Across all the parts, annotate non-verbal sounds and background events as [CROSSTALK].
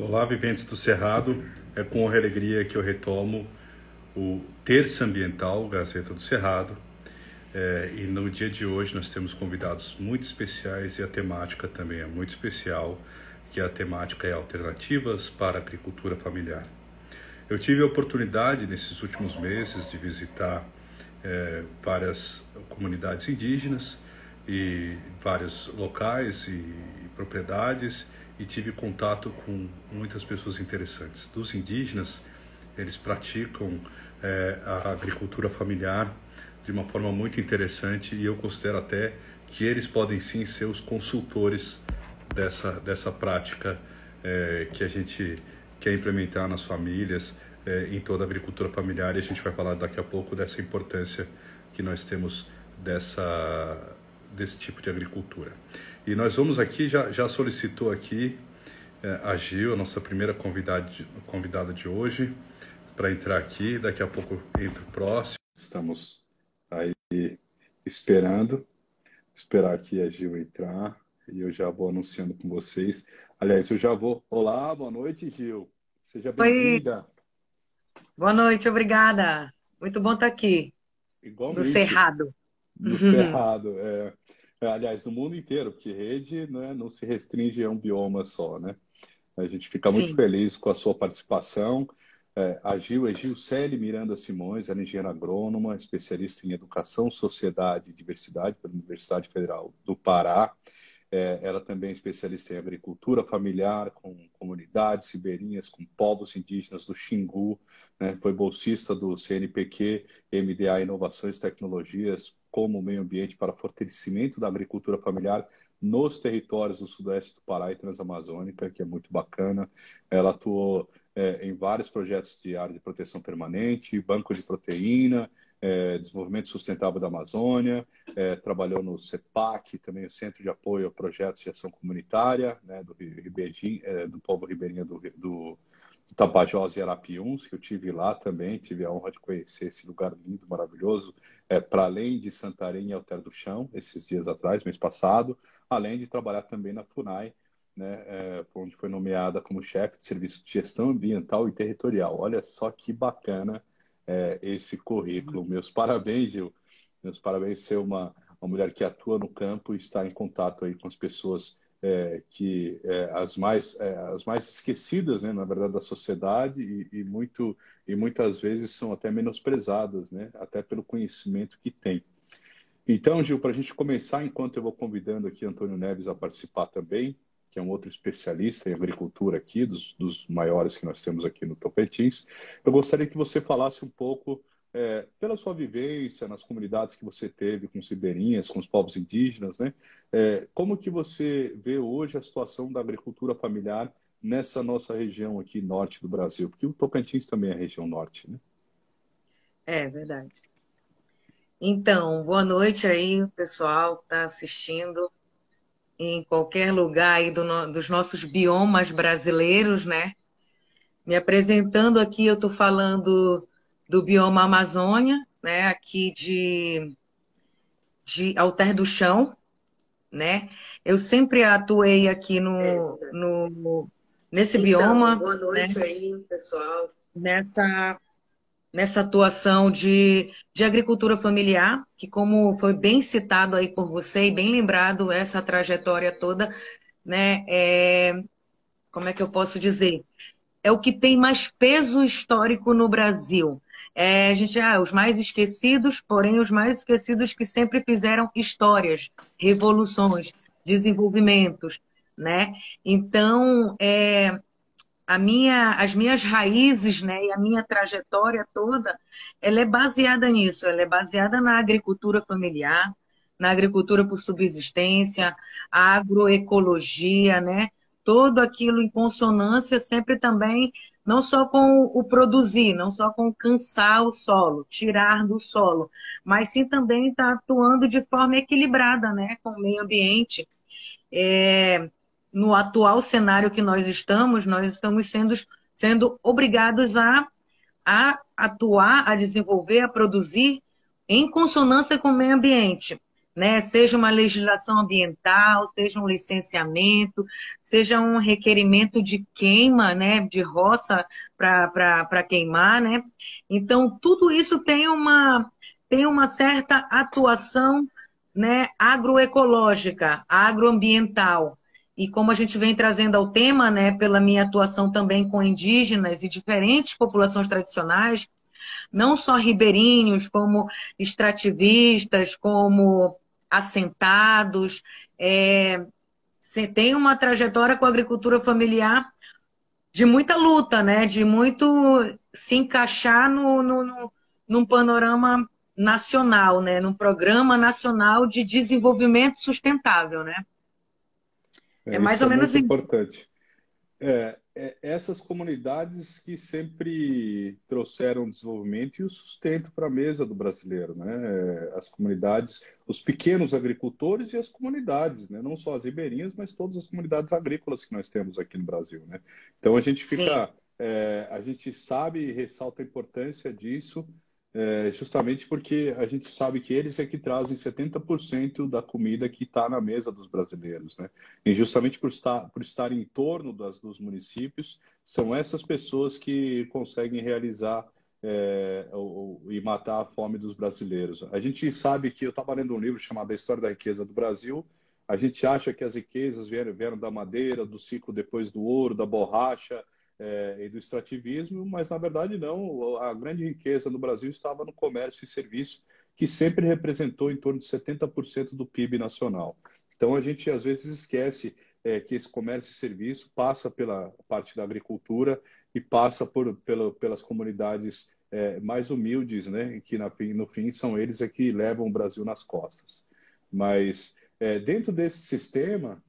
Olá, viventes do Cerrado. É com alegria que eu retomo o Terça Ambiental Gazeta do Cerrado. É, e no dia de hoje nós temos convidados muito especiais e a temática também é muito especial, que a temática é alternativas para a agricultura familiar. Eu tive a oportunidade nesses últimos meses de visitar é, várias comunidades indígenas e vários locais e propriedades e tive contato com muitas pessoas interessantes. Dos indígenas, eles praticam é, a agricultura familiar de uma forma muito interessante e eu considero até que eles podem sim ser os consultores dessa, dessa prática é, que a gente quer implementar nas famílias, é, em toda a agricultura familiar e a gente vai falar daqui a pouco dessa importância que nós temos dessa, desse tipo de agricultura. E nós vamos aqui, já, já solicitou aqui é, a Gil, a nossa primeira convidada de, convidada de hoje, para entrar aqui. Daqui a pouco entra o próximo. Estamos aí esperando, esperar aqui a Gil entrar e eu já vou anunciando com vocês. Aliás, eu já vou. Olá, boa noite, Gil. Seja bem-vinda. Boa noite, obrigada. Muito bom estar aqui. Igualmente. No Cerrado. No uhum. Cerrado, é. Aliás, no mundo inteiro, porque rede né, não se restringe a um bioma só, né? A gente fica muito Sim. feliz com a sua participação. É, a Gil é Gilcele Miranda Simões, ela é engenheira agrônoma, especialista em educação, sociedade e diversidade pela Universidade Federal do Pará. É, ela também é especialista em agricultura familiar, com comunidades ribeirinhas, com povos indígenas do Xingu. Né? Foi bolsista do CNPq, MDA Inovações e Tecnologias, como meio ambiente para fortalecimento da agricultura familiar nos territórios do sudoeste do Pará e Transamazônica, que é muito bacana. Ela atuou é, em vários projetos de área de proteção permanente, banco de proteína, é, desenvolvimento sustentável da Amazônia, é, trabalhou no CEPAC, também o Centro de Apoio a Projetos de Ação Comunitária, né, do, é, do povo ribeirinho do, do Tapajós e Arapiuns, que eu tive lá também, tive a honra de conhecer esse lugar lindo, maravilhoso, é, para além de Santarém e Alter do Chão, esses dias atrás, mês passado, além de trabalhar também na FUNAI, né, é, onde foi nomeada como chefe de serviço de gestão ambiental e territorial. Olha só que bacana é, esse currículo. Meus parabéns, Gil. Meus parabéns ser uma, uma mulher que atua no campo e está em contato aí com as pessoas é, que é, as mais é, as mais esquecidas, né, na verdade, da sociedade e, e, muito e muitas vezes são até menosprezadas, né, até pelo conhecimento que tem. Então, Gil, para a gente começar, enquanto eu vou convidando aqui Antônio Neves a participar também, que é um outro especialista em agricultura aqui, dos, dos maiores que nós temos aqui no Tocantins, eu gostaria que você falasse um pouco é, pela sua vivência nas comunidades que você teve com os ribeirinhas, com os povos indígenas, né? É, como que você vê hoje a situação da agricultura familiar nessa nossa região aqui norte do Brasil? Porque o Tocantins também é região norte, né? É verdade. Então, boa noite aí, pessoal que está assistindo em qualquer lugar aí do, dos nossos biomas brasileiros, né? Me apresentando aqui, eu estou falando do bioma Amazônia, né, aqui de, de Alter do Chão, né? Eu sempre atuei aqui no, no nesse então, bioma. Boa noite né? aí, pessoal. Nessa nessa atuação de, de agricultura familiar, que como foi bem citado aí por você e bem lembrado essa trajetória toda, né? É, como é que eu posso dizer? É o que tem mais peso histórico no Brasil. É, a gente, ah, os mais esquecidos, porém os mais esquecidos que sempre fizeram histórias, revoluções, desenvolvimentos, né? Então, é, a minha, as minhas raízes, né, e a minha trajetória toda, ela é baseada nisso, ela é baseada na agricultura familiar, na agricultura por subsistência, a agroecologia, né? Todo aquilo em consonância sempre também não só com o produzir, não só com cansar o solo, tirar do solo, mas sim também estar tá atuando de forma equilibrada né, com o meio ambiente. É, no atual cenário que nós estamos, nós estamos sendo, sendo obrigados a, a atuar, a desenvolver, a produzir em consonância com o meio ambiente. Né? Seja uma legislação ambiental, seja um licenciamento, seja um requerimento de queima, né? De roça para queimar, né? Então, tudo isso tem uma, tem uma certa atuação né, agroecológica, agroambiental. E como a gente vem trazendo ao tema, né, pela minha atuação também com indígenas e diferentes populações tradicionais, não só ribeirinhos, como extrativistas, como assentados, é, tem uma trajetória com a agricultura familiar de muita luta, né? De muito se encaixar no, no, no, num panorama nacional, né? Num programa nacional de desenvolvimento sustentável, né? É, é mais ou é menos muito importante. É, é, essas comunidades que sempre trouxeram desenvolvimento e o sustento para a mesa do brasileiro, né? As comunidades, os pequenos agricultores e as comunidades, né? Não só as ribeirinhas, mas todas as comunidades agrícolas que nós temos aqui no Brasil, né? Então a gente fica, é, a gente sabe e ressalta a importância disso é, justamente porque a gente sabe que eles é que trazem 70% da comida que está na mesa dos brasileiros, né? E justamente por estar, por estar em torno das, dos municípios, são essas pessoas que conseguem realizar é, o, o, e matar a fome dos brasileiros. A gente sabe que eu estava lendo um livro chamado A História da Riqueza do Brasil. A gente acha que as riquezas vieram, vieram da madeira, do ciclo depois do ouro, da borracha, é, e do extrativismo, mas na verdade não. A grande riqueza no Brasil estava no comércio e serviço, que sempre representou em torno de 70% do PIB nacional. Então a gente às vezes esquece é, que esse comércio e serviço passa pela parte da agricultura e passa por, pela, pelas comunidades é, mais humildes, né? Que na, no fim são eles é que levam o Brasil nas costas. Mas é, dentro desse sistema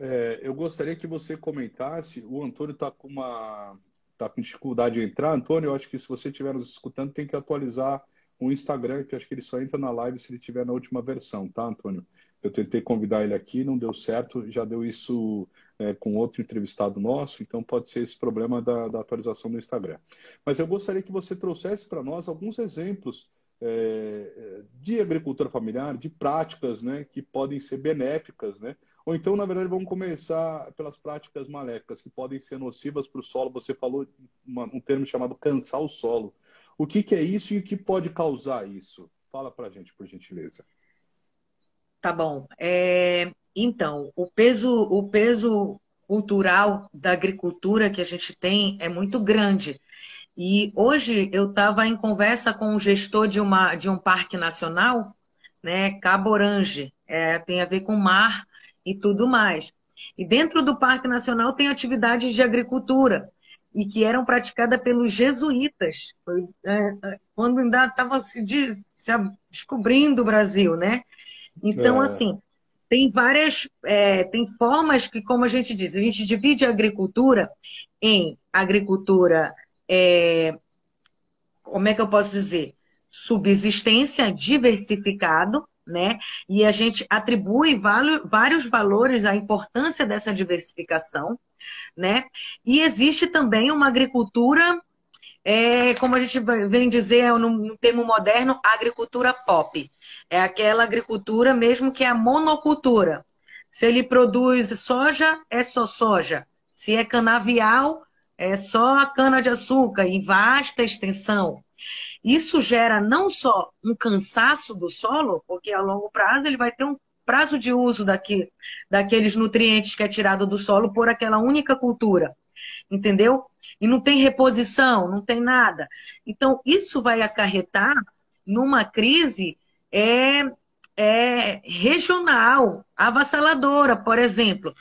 é, eu gostaria que você comentasse. O Antônio está com uma tá com dificuldade de entrar. Antônio, eu acho que se você estiver nos escutando, tem que atualizar o Instagram, que acho que ele só entra na live se ele estiver na última versão, tá, Antônio? Eu tentei convidar ele aqui, não deu certo, já deu isso é, com outro entrevistado nosso, então pode ser esse problema da, da atualização do Instagram. Mas eu gostaria que você trouxesse para nós alguns exemplos é, de agricultura familiar, de práticas né, que podem ser benéficas, né? Ou então, na verdade, vamos começar pelas práticas maléficas, que podem ser nocivas para o solo. Você falou uma, um termo chamado cansar o solo. O que, que, é isso e o que pode causar isso? Fala para a gente, por gentileza. Tá bom. É, então, o peso, o peso cultural da agricultura que a gente tem é muito grande. E hoje eu estava em conversa com o gestor de, uma, de um parque nacional, né, Cabo Orange, é, tem a ver com mar e tudo mais. E dentro do Parque Nacional tem atividades de agricultura e que eram praticadas pelos jesuítas, é, é, quando ainda estava se, de, se, descobrindo o Brasil, né? Então, é. assim, tem várias, é, tem formas que, como a gente diz, a gente divide a agricultura em agricultura é, como é que eu posso dizer? Subsistência diversificado, né? E a gente atribui vários valores à importância dessa diversificação, né? E existe também uma agricultura, é, como a gente vem dizer no termo moderno, agricultura pop. É aquela agricultura mesmo que é a monocultura. Se ele produz soja, é só soja. Se é canavial, é só a cana-de-açúcar em vasta extensão. Isso gera não só um cansaço do solo, porque a longo prazo ele vai ter um prazo de uso daqui, daqueles nutrientes que é tirado do solo por aquela única cultura, entendeu? E não tem reposição, não tem nada. Então, isso vai acarretar numa crise é, é, regional, avassaladora. Por exemplo,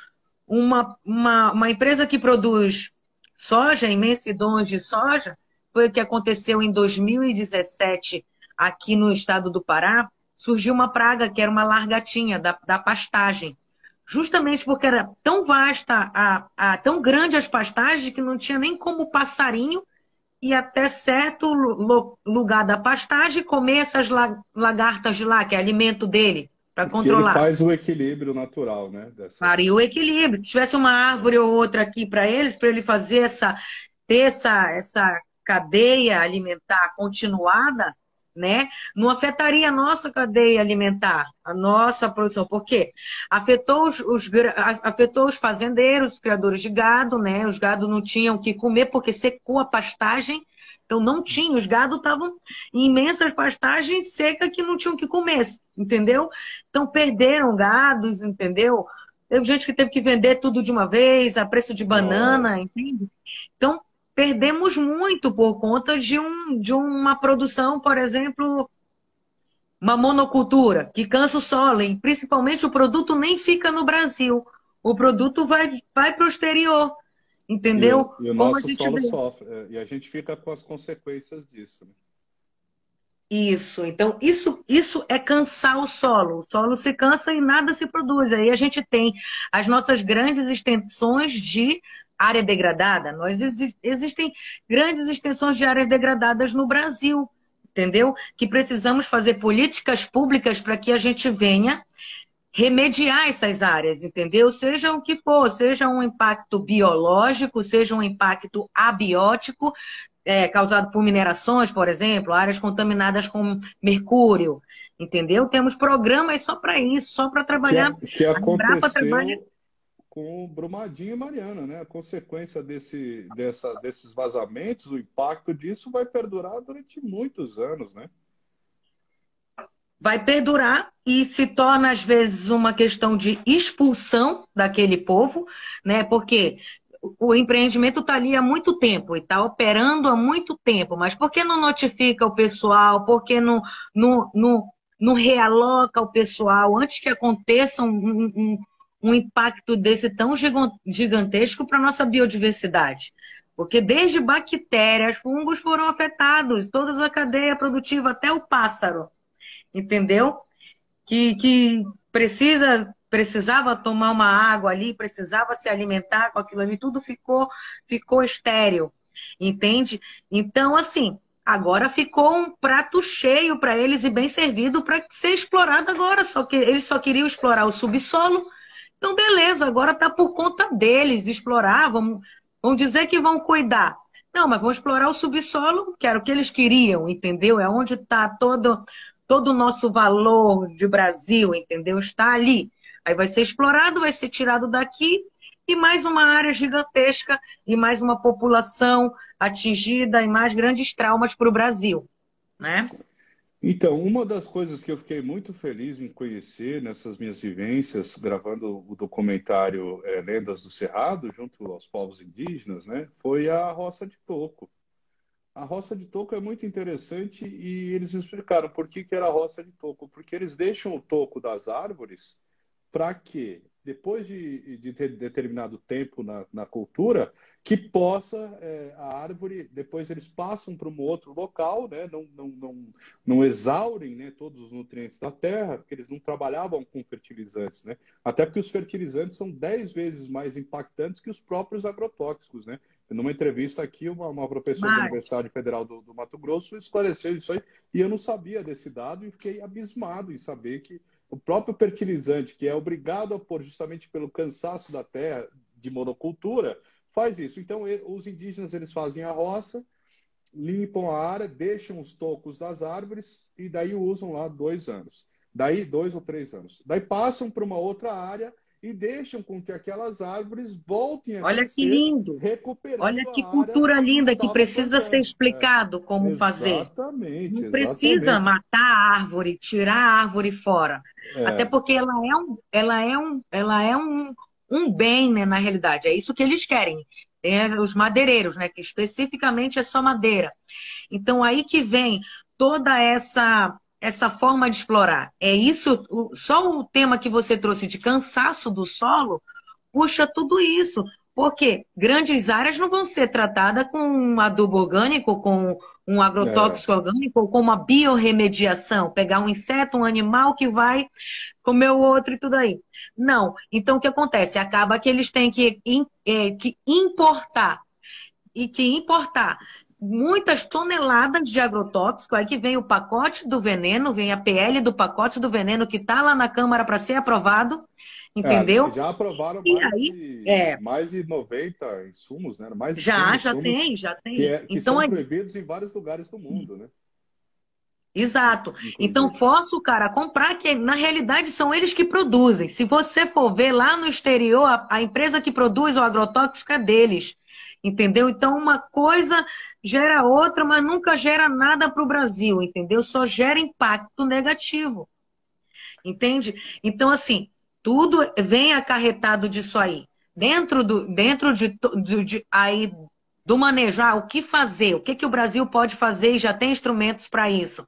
uma, uma, uma empresa que produz soja, imensidões de soja, foi o que aconteceu em 2017 aqui no estado do Pará. Surgiu uma praga que era uma largatinha da, da pastagem. Justamente porque era tão vasta, a, a, tão grande as pastagens que não tinha nem como passarinho ir até certo lugar da pastagem comer essas lagartas de lá, que é alimento dele para controlar. Que ele faz o equilíbrio natural, né? Dessa... Faria o equilíbrio. Se tivesse uma árvore ou outra aqui para eles, para ele fazer essa ter essa, essa cadeia alimentar continuada, né? Não afetaria a nossa cadeia alimentar, a nossa produção. Por quê? Afetou os, os, afetou os fazendeiros, os criadores de gado, né? Os gado não tinham o que comer porque secou a pastagem. Então não tinha, os gados estavam em imensas pastagens secas que não tinham o que comer, entendeu? Então perderam gados, entendeu? Teve gente que teve que vender tudo de uma vez, a preço de banana, Nossa. entende? Então, perdemos muito por conta de, um, de uma produção, por exemplo, uma monocultura, que cansa o solo, e principalmente o produto nem fica no Brasil. O produto vai, vai para o exterior. Entendeu? E, e o nosso solo vê. sofre. É, e a gente fica com as consequências disso. Né? Isso, então isso, isso é cansar o solo. O solo se cansa e nada se produz. Aí a gente tem as nossas grandes extensões de área degradada. Nós existem grandes extensões de áreas degradadas no Brasil, entendeu? Que precisamos fazer políticas públicas para que a gente venha remediar essas áreas, entendeu? Seja o que for, seja um impacto biológico, seja um impacto abiótico, é, causado por minerações, por exemplo, áreas contaminadas com mercúrio, entendeu? Temos programas só para isso, só para trabalhar. Que, que aconteceu trabalha... com Brumadinho e Mariana, né? A consequência desse, dessa, desses vazamentos, o impacto disso vai perdurar durante muitos anos, né? Vai perdurar e se torna, às vezes, uma questão de expulsão daquele povo, né? Porque o empreendimento está ali há muito tempo e está operando há muito tempo, mas por que não notifica o pessoal? Por que não, não, não, não realoca o pessoal antes que aconteça um, um, um impacto desse tão gigantesco para a nossa biodiversidade? Porque desde bactérias, fungos foram afetados, toda a cadeia produtiva, até o pássaro, entendeu? Que, que precisa precisava tomar uma água ali, precisava se alimentar com aquilo ali, tudo ficou, ficou estéril, entende? Então, assim, agora ficou um prato cheio para eles e bem servido para ser explorado agora, só que eles só queriam explorar o subsolo, então beleza, agora está por conta deles explorar, vamos, vamos dizer que vão cuidar. Não, mas vão explorar o subsolo, que era o que eles queriam, entendeu? É onde está todo, todo o nosso valor de Brasil, entendeu? Está ali. Aí vai ser explorado, vai ser tirado daqui e mais uma área gigantesca e mais uma população atingida e mais grandes traumas para o Brasil, né? Então, uma das coisas que eu fiquei muito feliz em conhecer nessas minhas vivências, gravando o documentário é, Lendas do Cerrado, junto aos povos indígenas, né, foi a roça de toco. A roça de toco é muito interessante e eles explicaram por que, que era roça de toco. Porque eles deixam o toco das árvores para que, depois de, de ter determinado tempo na, na cultura, que possa é, a árvore, depois eles passam para um outro local, né? não, não, não, não exaurem né, todos os nutrientes da terra, porque eles não trabalhavam com fertilizantes. Né? Até porque os fertilizantes são 10 vezes mais impactantes que os próprios agrotóxicos. Né? Numa entrevista aqui, uma, uma professora Mas... da Universidade Federal do, do Mato Grosso esclareceu isso aí, e eu não sabia desse dado e fiquei abismado em saber que o próprio fertilizante, que é obrigado a pôr justamente pelo cansaço da terra de monocultura, faz isso. Então, os indígenas eles fazem a roça, limpam a área, deixam os tocos das árvores e daí usam lá dois anos. Daí, dois ou três anos. Daí passam para uma outra área e deixam com que aquelas árvores voltem a Olha que lindo! Olha que cultura linda que precisa ser explicado como é. fazer. Exatamente. Não precisa matar a árvore, tirar a árvore fora. É. Até porque ela é um, ela é um, ela é um, um bem, né, na realidade. É isso que eles querem. Tem os madeireiros, né, que especificamente é só madeira. Então aí que vem toda essa essa forma de explorar. É isso, só o tema que você trouxe de cansaço do solo puxa tudo isso. Porque grandes áreas não vão ser tratadas com um adubo orgânico, com um agrotóxico é. orgânico, ou com uma biorremediação, pegar um inseto, um animal que vai comer o outro e tudo aí. Não. Então, o que acontece? Acaba que eles têm que, é, que importar. E que importar muitas toneladas de agrotóxico, aí que vem o pacote do veneno, vem a PL do pacote do veneno que está lá na Câmara para ser aprovado, entendeu? É, já aprovaram mais, aí, de, é, mais de 90 insumos, né? Mais já, já tem, já tem. Que, é, que então, são proibidos em vários lugares do mundo, né? Exato. Inclusive. Então, força o cara a comprar, que na realidade são eles que produzem. Se você for ver lá no exterior, a, a empresa que produz o agrotóxico é deles. Entendeu? Então, uma coisa gera outra, mas nunca gera nada para o Brasil, entendeu? Só gera impacto negativo. Entende? Então, assim, tudo vem acarretado disso aí. Dentro do, dentro de, de, de aí do manejo, ah, o que fazer, o que, que o Brasil pode fazer e já tem instrumentos para isso.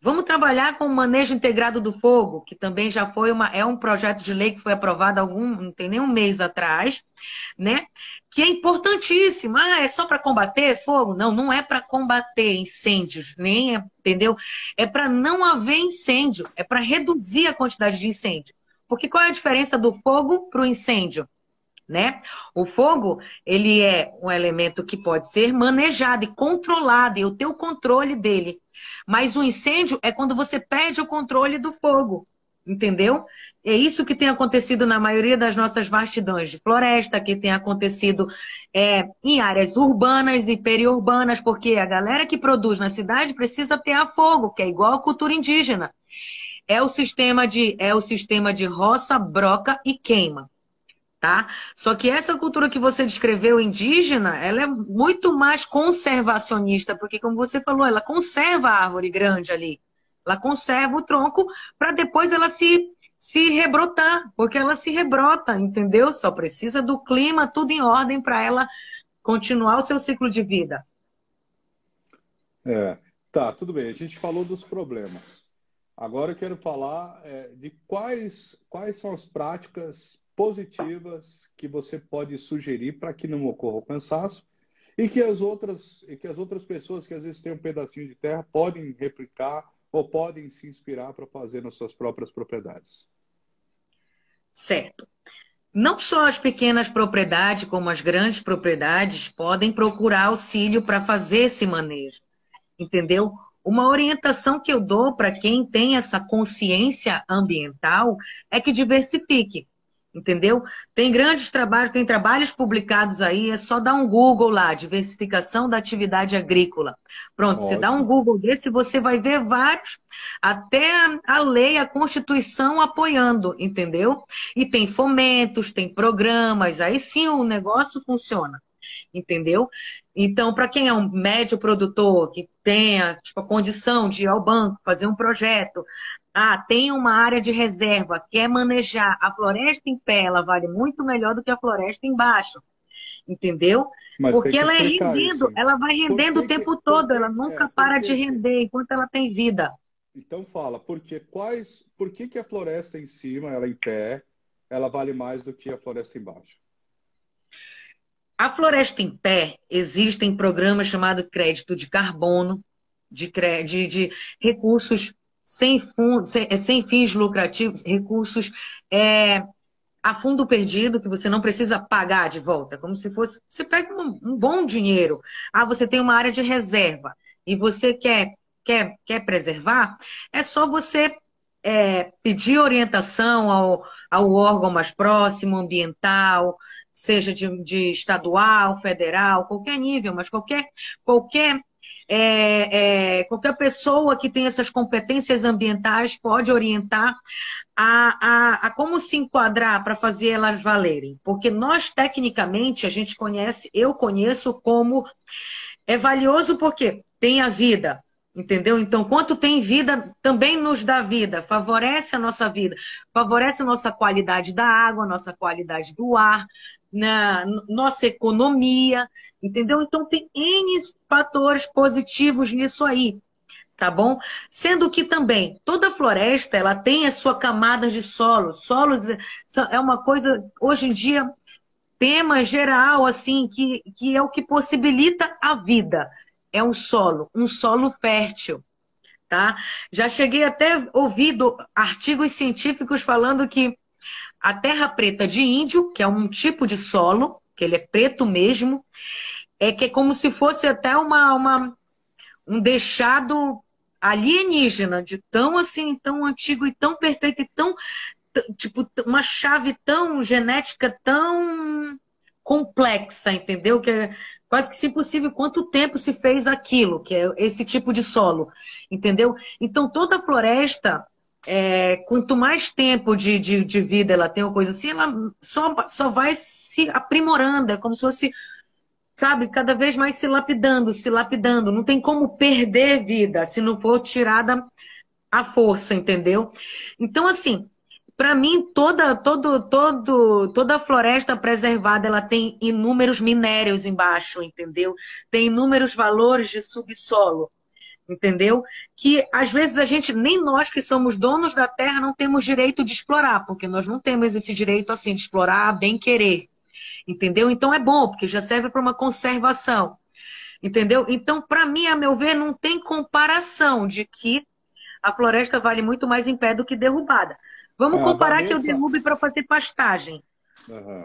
Vamos trabalhar com o manejo integrado do fogo, que também já foi uma, é um projeto de lei que foi aprovado algum, não tem nem um mês atrás, né? Que é importantíssimo. Ah, é só para combater fogo? Não, não é para combater incêndios, nem é, entendeu? É para não haver incêndio, é para reduzir a quantidade de incêndio. Porque qual é a diferença do fogo para o incêndio? né? O fogo, ele é um elemento que pode ser manejado e controlado, e o controle dele. Mas o incêndio é quando você perde o controle do fogo, entendeu? É isso que tem acontecido na maioria das nossas vastidões de floresta, que tem acontecido é, em áreas urbanas e periurbanas, porque a galera que produz na cidade precisa ter a fogo, que é igual a cultura indígena. É o sistema de, é o sistema de roça, broca e queima tá? Só que essa cultura que você descreveu indígena, ela é muito mais conservacionista, porque como você falou, ela conserva a árvore grande ali. Ela conserva o tronco para depois ela se se rebrotar, porque ela se rebrota, entendeu? Só precisa do clima, tudo em ordem para ela continuar o seu ciclo de vida. É, tá, tudo bem. A gente falou dos problemas. Agora eu quero falar é, de quais, quais são as práticas positivas que você pode sugerir para que não ocorra o cansaço e que as outras e que as outras pessoas que às vezes têm um pedacinho de terra podem replicar ou podem se inspirar para fazer nas suas próprias propriedades. Certo. Não só as pequenas propriedades, como as grandes propriedades podem procurar auxílio para fazer esse manejo. Entendeu? Uma orientação que eu dou para quem tem essa consciência ambiental é que diversifique entendeu? Tem grandes trabalhos, tem trabalhos publicados aí, é só dar um Google lá, diversificação da atividade agrícola. Pronto, Ótimo. você dá um Google desse, você vai ver vários, até a lei, a Constituição apoiando, entendeu? E tem fomentos, tem programas, aí sim o negócio funciona, entendeu? Então, para quem é um médio produtor, que tenha tipo, a condição de ir ao banco, fazer um projeto, ah, tem uma área de reserva, quer manejar a floresta em pé, ela vale muito melhor do que a floresta embaixo. Entendeu? Mas Porque ela é rendendo, ela vai rendendo que, o tempo todo, ela nunca é, para de render enquanto ela tem vida. Então fala, porque quais, por que, que a floresta em cima, ela em pé, ela vale mais do que a floresta embaixo? A floresta em pé, existem programas chamados crédito de carbono, de, de, de recursos sem, fundo, sem, é, sem fins lucrativos, recursos é, a fundo perdido, que você não precisa pagar de volta, como se fosse. Você pega um, um bom dinheiro. Ah, você tem uma área de reserva e você quer, quer, quer preservar, é só você é, pedir orientação ao, ao órgão mais próximo, ambiental, seja de, de estadual, federal, qualquer nível, mas qualquer, qualquer é, é, qualquer pessoa que tem essas competências ambientais pode orientar a, a, a como se enquadrar para fazer elas valerem. Porque nós, tecnicamente, a gente conhece, eu conheço como é valioso porque tem a vida, entendeu? Então, quanto tem vida, também nos dá vida, favorece a nossa vida, favorece a nossa qualidade da água, nossa qualidade do ar, na nossa economia, entendeu? Então tem N fatores positivos nisso aí, tá bom? Sendo que também toda floresta ela tem a sua camada de solo. Solos é uma coisa hoje em dia tema geral assim que, que é o que possibilita a vida. É um solo, um solo fértil. Tá? Já cheguei até ouvido artigos científicos falando que a terra preta de índio, que é um tipo de solo, que ele é preto mesmo, é que é como se fosse até uma, uma um deixado alienígena, de tão assim, tão antigo e tão perfeito e tão tipo uma chave tão genética tão complexa, entendeu? Que é quase que impossível quanto tempo se fez aquilo, que é esse tipo de solo, entendeu? Então, toda floresta, é, quanto mais tempo de, de, de, vida ela tem, ou coisa assim, ela só, só vai se aprimorando, é como se fosse, sabe, cada vez mais se lapidando, se lapidando. Não tem como perder vida se não for tirada a força, entendeu? Então, assim, para mim, toda, todo, todo, toda floresta preservada ela tem inúmeros minérios embaixo, entendeu? Tem inúmeros valores de subsolo, entendeu? Que às vezes a gente, nem nós que somos donos da terra, não temos direito de explorar, porque nós não temos esse direito assim de explorar bem querer, entendeu? Então é bom, porque já serve para uma conservação, entendeu? Então, para mim, a meu ver, não tem comparação de que a floresta vale muito mais em pé do que derrubada. Vamos é, comparar Vanessa... que eu derrube para fazer pastagem. Uhum.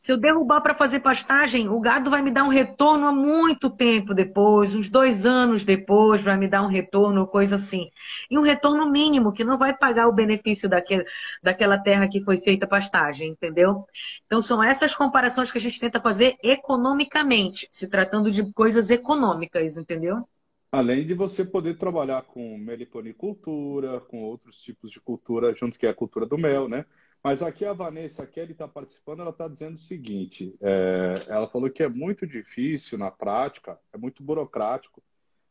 Se eu derrubar para fazer pastagem, o gado vai me dar um retorno há muito tempo depois, uns dois anos depois, vai me dar um retorno, coisa assim. E um retorno mínimo, que não vai pagar o benefício daquele, daquela terra que foi feita pastagem, entendeu? Então, são essas comparações que a gente tenta fazer economicamente, se tratando de coisas econômicas, entendeu? Além de você poder trabalhar com meliponicultura, com outros tipos de cultura, junto que é a cultura do mel, né? Mas aqui a Vanessa Kelly está participando, ela está dizendo o seguinte: é, ela falou que é muito difícil na prática, é muito burocrático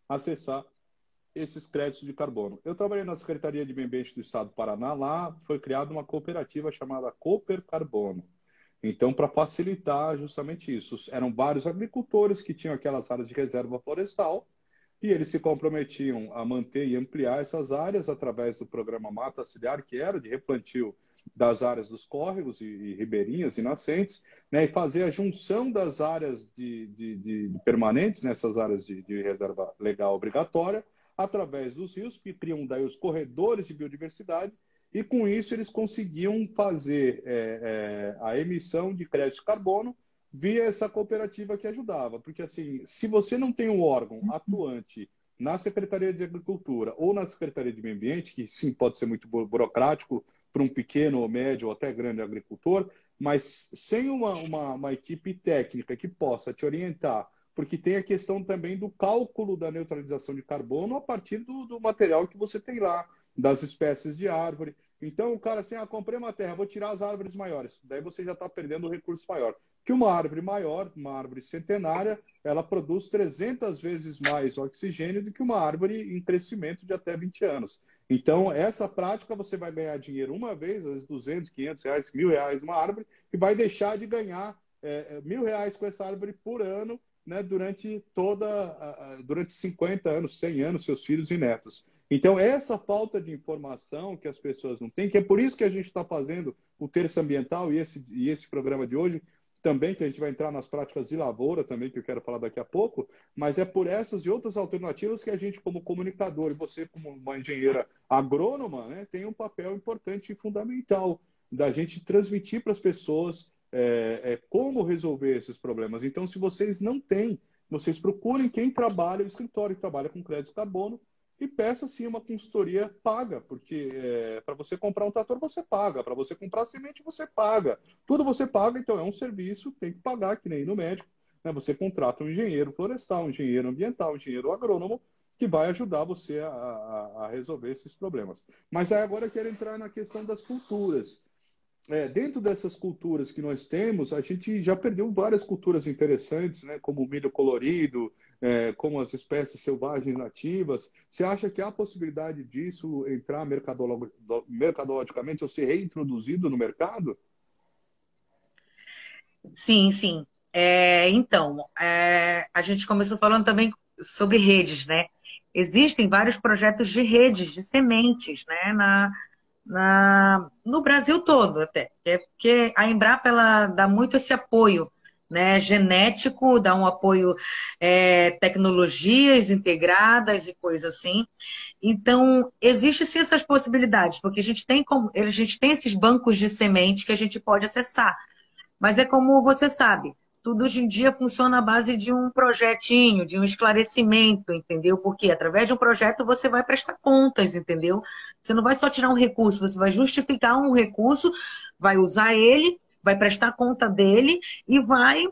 acessar esses créditos de carbono. Eu trabalhei na Secretaria de Meio Ambiente do Estado do Paraná, lá foi criada uma cooperativa chamada Cooper Carbono. Então, para facilitar justamente isso, eram vários agricultores que tinham aquelas áreas de reserva florestal e eles se comprometiam a manter e ampliar essas áreas através do programa Mata Ciliar, que era de replantio das áreas dos córregos e, e ribeirinhas e nascentes, né, e fazer a junção das áreas de, de, de permanentes, nessas áreas de, de, reserva legal obrigatória, através dos rios, que criam daí os corredores de biodiversidade, e com isso eles conseguiam fazer é, é, a emissão de crédito de carbono via essa cooperativa que ajudava. Porque, assim, se você não tem um órgão atuante na Secretaria de Agricultura ou na Secretaria de Meio Ambiente, que sim pode ser muito burocrático para um pequeno, médio ou até grande agricultor, mas sem uma, uma, uma equipe técnica que possa te orientar, porque tem a questão também do cálculo da neutralização de carbono a partir do, do material que você tem lá, das espécies de árvore. Então, o cara assim, ah, comprei uma terra, vou tirar as árvores maiores. Daí você já está perdendo o recurso maior que uma árvore maior, uma árvore centenária, ela produz 300 vezes mais oxigênio do que uma árvore em crescimento de até 20 anos. Então, essa prática você vai ganhar dinheiro uma vez, às vezes 200, 500 reais, mil reais uma árvore, e vai deixar de ganhar é, é mil reais com essa árvore por ano né, durante toda, durante 50 anos, 100 anos, seus filhos e netos. Então, essa falta de informação que as pessoas não têm, que é por isso que a gente está fazendo o terço ambiental e esse, e esse programa de hoje, também, que a gente vai entrar nas práticas de lavoura também, que eu quero falar daqui a pouco, mas é por essas e outras alternativas que a gente, como comunicador, e você, como uma engenheira agrônoma, né, tem um papel importante e fundamental da gente transmitir para as pessoas é, é, como resolver esses problemas. Então, se vocês não têm, vocês procurem quem trabalha, o escritório que trabalha com crédito carbono, e peça sim uma consultoria paga, porque é, para você comprar um trator você paga, para você comprar semente você paga, tudo você paga, então é um serviço, tem que pagar, que nem no médico. Né? Você contrata um engenheiro florestal, um engenheiro ambiental, um engenheiro agrônomo, que vai ajudar você a, a, a resolver esses problemas. Mas aí agora eu quero entrar na questão das culturas. É, dentro dessas culturas que nós temos, a gente já perdeu várias culturas interessantes, né? como o milho colorido, é, como as espécies selvagens nativas. Você acha que há possibilidade disso entrar mercadologicamente ou ser reintroduzido no mercado? Sim, sim. É, então, é, a gente começou falando também sobre redes, né? Existem vários projetos de redes, de sementes, né? Na, na, no Brasil todo até. É porque a Embrapa ela dá muito esse apoio né, genético, dá um apoio é, tecnologias integradas e coisas assim. Então, existe sim essas possibilidades, porque a gente tem como, a gente tem esses bancos de semente que a gente pode acessar. Mas é como você sabe, tudo hoje em dia funciona à base de um projetinho, de um esclarecimento, entendeu? Porque através de um projeto você vai prestar contas, entendeu? Você não vai só tirar um recurso, você vai justificar um recurso, vai usar ele vai prestar conta dele e vai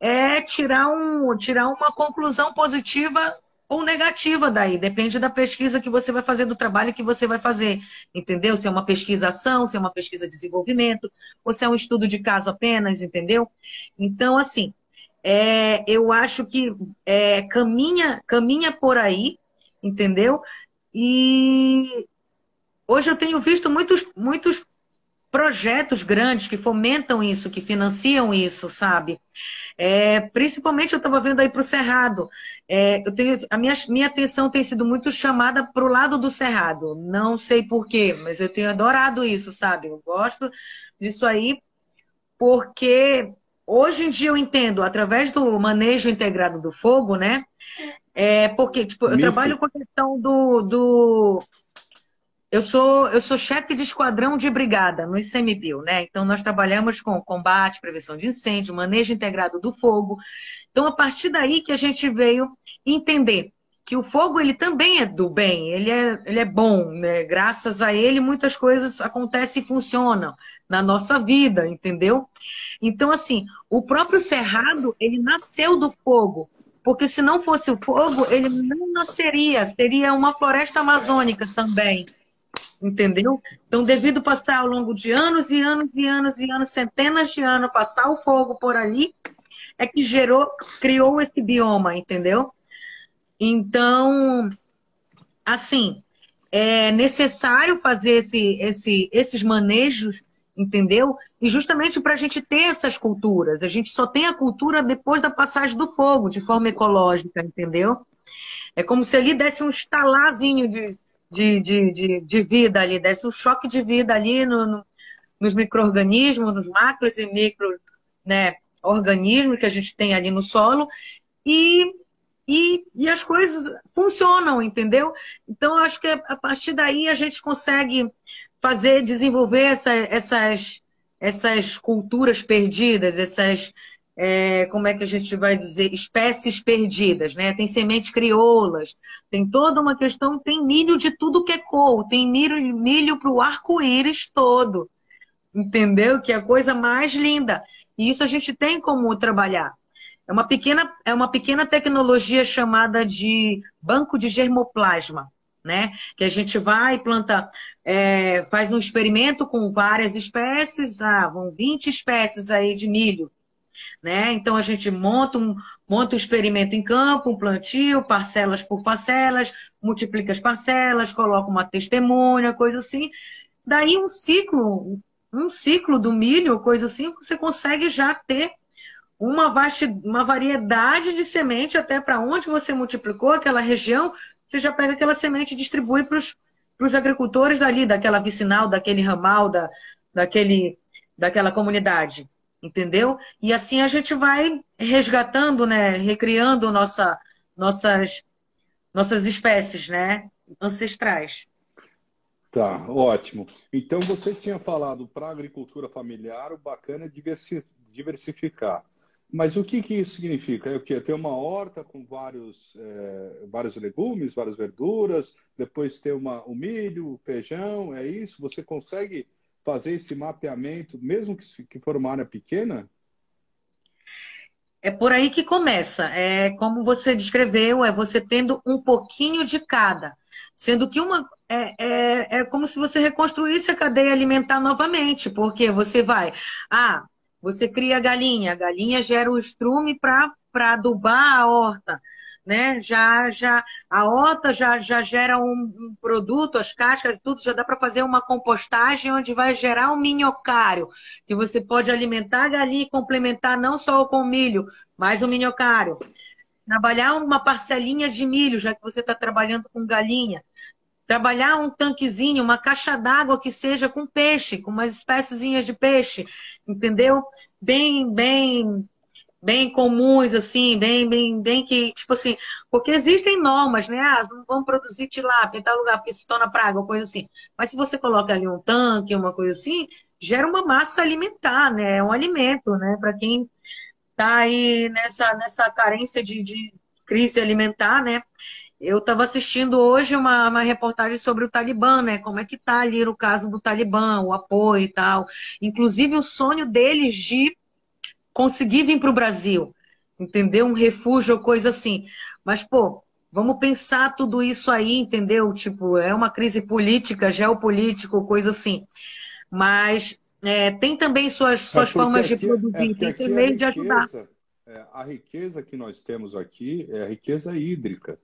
é, tirar, um, tirar uma conclusão positiva ou negativa daí, depende da pesquisa que você vai fazer, do trabalho que você vai fazer, entendeu? Se é uma pesquisação, se é uma pesquisa de desenvolvimento, ou se é um estudo de caso apenas, entendeu? Então, assim, é, eu acho que é, caminha, caminha por aí, entendeu? E hoje eu tenho visto muitos, muitos projetos grandes que fomentam isso, que financiam isso, sabe? É, principalmente eu estava vendo aí para o Cerrado. É, eu tenho, a minha, minha atenção tem sido muito chamada para o lado do Cerrado. Não sei porquê, mas eu tenho adorado isso, sabe? Eu gosto disso aí, porque hoje em dia eu entendo, através do manejo integrado do fogo, né? É, porque tipo, eu trabalho com a questão do, do eu sou, eu sou chefe de esquadrão de brigada no ICMBio, né? Então, nós trabalhamos com combate, prevenção de incêndio, manejo integrado do fogo. Então, a partir daí que a gente veio entender que o fogo ele também é do bem, ele é, ele é bom, né? Graças a ele, muitas coisas acontecem e funcionam na nossa vida, entendeu? Então, assim, o próprio Cerrado, ele nasceu do fogo, porque se não fosse o fogo, ele não nasceria, seria uma floresta amazônica também entendeu? Então, devido passar ao longo de anos e anos e anos e anos, centenas de anos, passar o fogo por ali, é que gerou, criou esse bioma, entendeu? Então, assim, é necessário fazer esse, esse, esses manejos, entendeu? E justamente para a gente ter essas culturas. A gente só tem a cultura depois da passagem do fogo, de forma ecológica, entendeu? É como se ali desse um estalarzinho de, de, de, de, de vida ali, desse um choque de vida ali no, no, nos micro-organismos, nos macros e micro né, organismos que a gente tem ali no solo, e, e, e as coisas funcionam, entendeu? Então, acho que a partir daí a gente consegue fazer, desenvolver essa, essas, essas culturas perdidas, essas é, como é que a gente vai dizer, espécies perdidas, né? Tem sementes crioulas, tem toda uma questão, tem milho de tudo que é cor, tem milho, milho para o arco-íris todo, entendeu? Que é a coisa mais linda. E isso a gente tem como trabalhar. É uma pequena, é uma pequena tecnologia chamada de banco de germoplasma, né? Que a gente vai e planta, é, faz um experimento com várias espécies, ah, vão 20 espécies aí de milho né? Então a gente monta um, monta um experimento em campo, um plantio, parcelas por parcelas, multiplica as parcelas, coloca uma testemunha, coisa assim. Daí um ciclo, um ciclo do milho, coisa assim, você consegue já ter uma, vasta, uma variedade de semente até para onde você multiplicou aquela região, você já pega aquela semente e distribui para os agricultores dali, daquela vicinal, daquele ramal, da, daquele, daquela comunidade entendeu? E assim a gente vai resgatando, né, recriando nossa, nossas, nossas espécies, né, ancestrais. Tá, ótimo. Então você tinha falado para agricultura familiar, o bacana é diversificar. Mas o que, que isso significa? É o quê? Ter uma horta com vários, é, vários legumes, várias verduras, depois ter uma, o milho, o feijão, é isso? Você consegue fazer esse mapeamento, mesmo que, que for uma área pequena? É por aí que começa. É como você descreveu, é você tendo um pouquinho de cada. Sendo que uma é, é, é como se você reconstruísse a cadeia alimentar novamente, porque você vai, ah, você cria a galinha, a galinha gera o estrume para adubar a horta né? Já, já a horta já, já gera um, um produto, as cascas e tudo, já dá para fazer uma compostagem onde vai gerar um minhocário, que você pode alimentar a galinha e complementar não só com milho, mas o minhocário. Trabalhar uma parcelinha de milho, já que você está trabalhando com galinha. Trabalhar um tanquezinho, uma caixa d'água que seja com peixe, com umas espécies de peixe, entendeu? Bem, bem bem comuns, assim, bem, bem, bem que, tipo assim, porque existem normas, né? Ah, não vão produzir tilápia em tal lugar, porque se torna praga, coisa assim. Mas se você coloca ali um tanque, uma coisa assim, gera uma massa alimentar, né? É um alimento, né? Para quem está aí nessa, nessa carência de, de crise alimentar, né? eu estava assistindo hoje uma, uma, reportagem sobre o Talibã, né? Como é que tá ali no caso do Talibã, o apoio e tal. Inclusive o sonho deles de conseguir vir para o Brasil, entendeu? Um refúgio ou coisa assim. Mas, pô, vamos pensar tudo isso aí, entendeu? Tipo, é uma crise política, geopolítica, coisa assim. Mas é, tem também suas, suas formas aqui, de produzir, é tem seus meios de ajudar. É, a riqueza que nós temos aqui é a riqueza hídrica.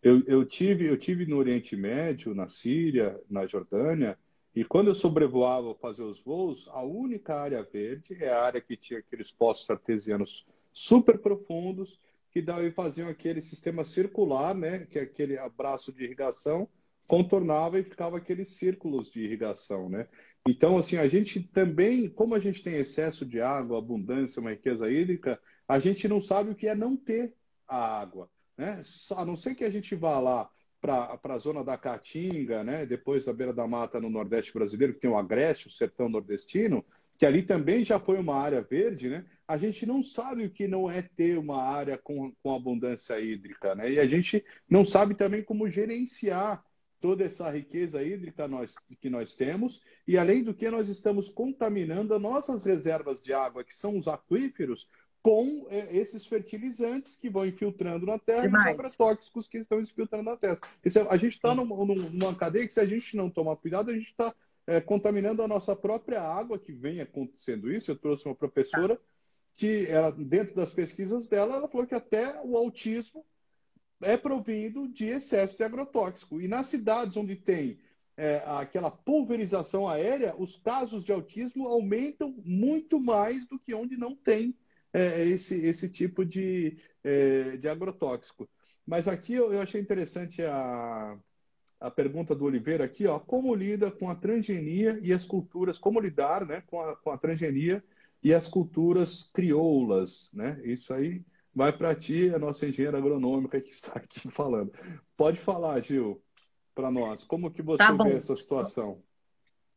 Eu, eu, tive, eu tive no Oriente Médio, na Síria, na Jordânia, e quando eu sobrevoava fazer os voos, a única área verde é a área que tinha aqueles poços artesianos super profundos, que daí faziam aquele sistema circular, né, que é aquele abraço de irrigação, contornava e ficava aqueles círculos de irrigação, né? Então, assim, a gente também, como a gente tem excesso de água, abundância, uma riqueza hídrica, a gente não sabe o que é não ter a água. Né? A não ser que a gente vá lá para a zona da Caatinga, né? depois da beira da mata no Nordeste brasileiro, que tem o Agreste, o sertão nordestino, que ali também já foi uma área verde, né? a gente não sabe o que não é ter uma área com, com abundância hídrica. Né? E a gente não sabe também como gerenciar toda essa riqueza hídrica nós, que nós temos, e além do que nós estamos contaminando as nossas reservas de água, que são os aquíferos, com é, esses fertilizantes que vão infiltrando na terra Demais. e os agrotóxicos que estão infiltrando na terra. Isso, a gente está numa, numa, cadeia que, se a gente não tomar cuidado, a gente está é, contaminando a nossa própria água, que vem acontecendo isso. Eu trouxe uma professora tá. que, ela, dentro das pesquisas dela, ela falou que até o autismo é provido de excesso de agrotóxico. E nas cidades onde tem é, aquela pulverização aérea, os casos de autismo aumentam muito mais do que onde não tem é, esse, esse tipo de, é, de agrotóxico. Mas aqui eu, eu, achei interessante a, a pergunta do Oliveira aqui, ó, como lida com a transgenia e as culturas, como lidar né, com, a, com a transgenia e as culturas crioulas, né? Isso aí vai para ti, a nossa engenheira agronômica que está aqui [LAUGHS] falando. Pode falar, Gil, para nós. Como que você tá vê essa situação?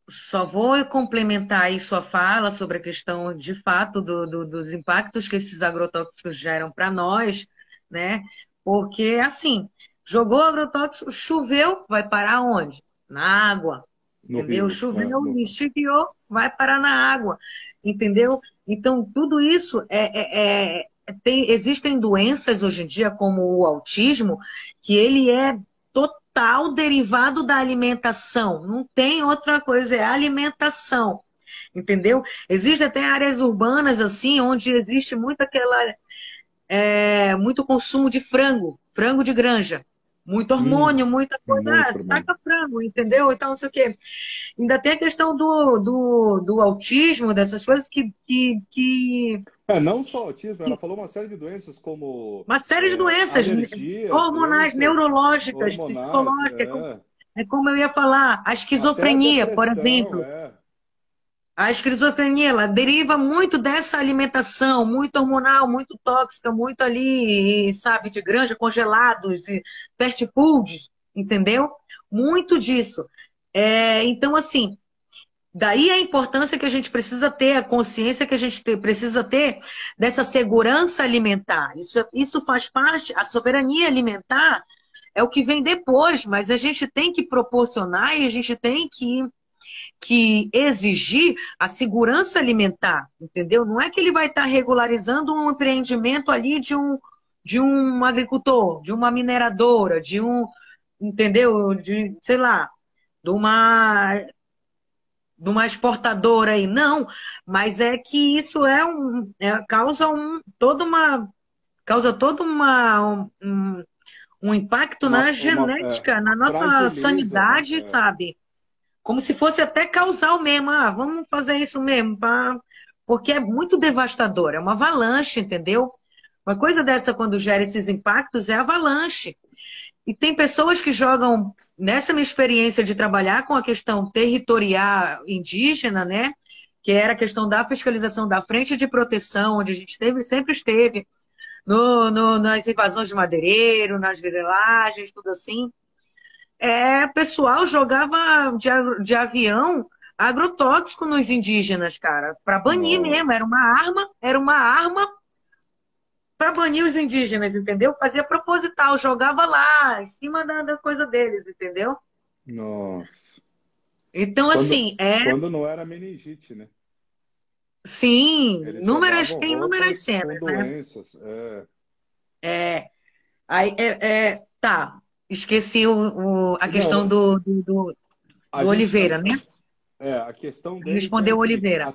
Só vou complementar aí sua fala sobre a questão, de fato, do, do, dos impactos que esses agrotóxicos geram para nós, né? Porque, assim, jogou agrotóxico, choveu, vai parar onde? Na água, no entendeu? Rio, choveu, é, no... vai parar na água, entendeu? Então, tudo isso é, é, é tem, existem doenças hoje em dia, como o autismo, que ele é total derivado da alimentação. Não tem outra coisa, é alimentação. Entendeu? Existem até áreas urbanas, assim, onde existe muito aquela. É, muito consumo de frango, frango de granja. Muito hormônio, hum, muita coisa. Ah, taca frango, entendeu? Então, não sei o quê. Ainda tem a questão do, do, do autismo, dessas coisas que, que, que é, não só autismo, ela falou uma série de doenças como. Uma série de é, doenças alergias, hormonais, doenças neurológicas, hormonais, psicológicas. É. é. como eu ia falar, a esquizofrenia, a por exemplo. É. A esquizofrenia, ela deriva muito dessa alimentação, muito hormonal, muito tóxica, muito ali, sabe, de granja, congelados, fast foods, entendeu? Muito disso. É, então, assim, Daí a importância que a gente precisa ter, a consciência que a gente precisa ter dessa segurança alimentar. Isso, isso faz parte, a soberania alimentar é o que vem depois, mas a gente tem que proporcionar e a gente tem que, que exigir a segurança alimentar, entendeu? Não é que ele vai estar regularizando um empreendimento ali de um, de um agricultor, de uma mineradora, de um, entendeu? De, sei lá, de uma de uma exportadora aí, não, mas é que isso é um é, causa um toda uma causa todo uma um, um impacto uma, na genética, é, na nossa sanidade, é. sabe? Como se fosse até causal mesmo, ah, vamos fazer isso mesmo, porque é muito devastador, é uma avalanche, entendeu? Uma coisa dessa quando gera esses impactos é avalanche. E tem pessoas que jogam, nessa minha experiência de trabalhar com a questão territorial indígena, né? Que era a questão da fiscalização da frente de proteção, onde a gente teve, sempre esteve, no, no, nas invasões de madeireiro, nas grelagens, tudo assim. É, pessoal jogava de, de avião agrotóxico nos indígenas, cara, para banir Nossa. mesmo. Era uma arma, era uma arma para banir os indígenas, entendeu? Fazia proposital, jogava lá, em cima da, da coisa deles, entendeu? Nossa. Então, quando, assim, é. Quando não era meningite, né? Sim, inúmeras, tem inúmeras cenas, né? Doenças, é. É. Aí, é, é, tá, esqueci o, o a questão não, do, do, do, do Oliveira, né? É, a questão dele. Respondeu o Oliveira.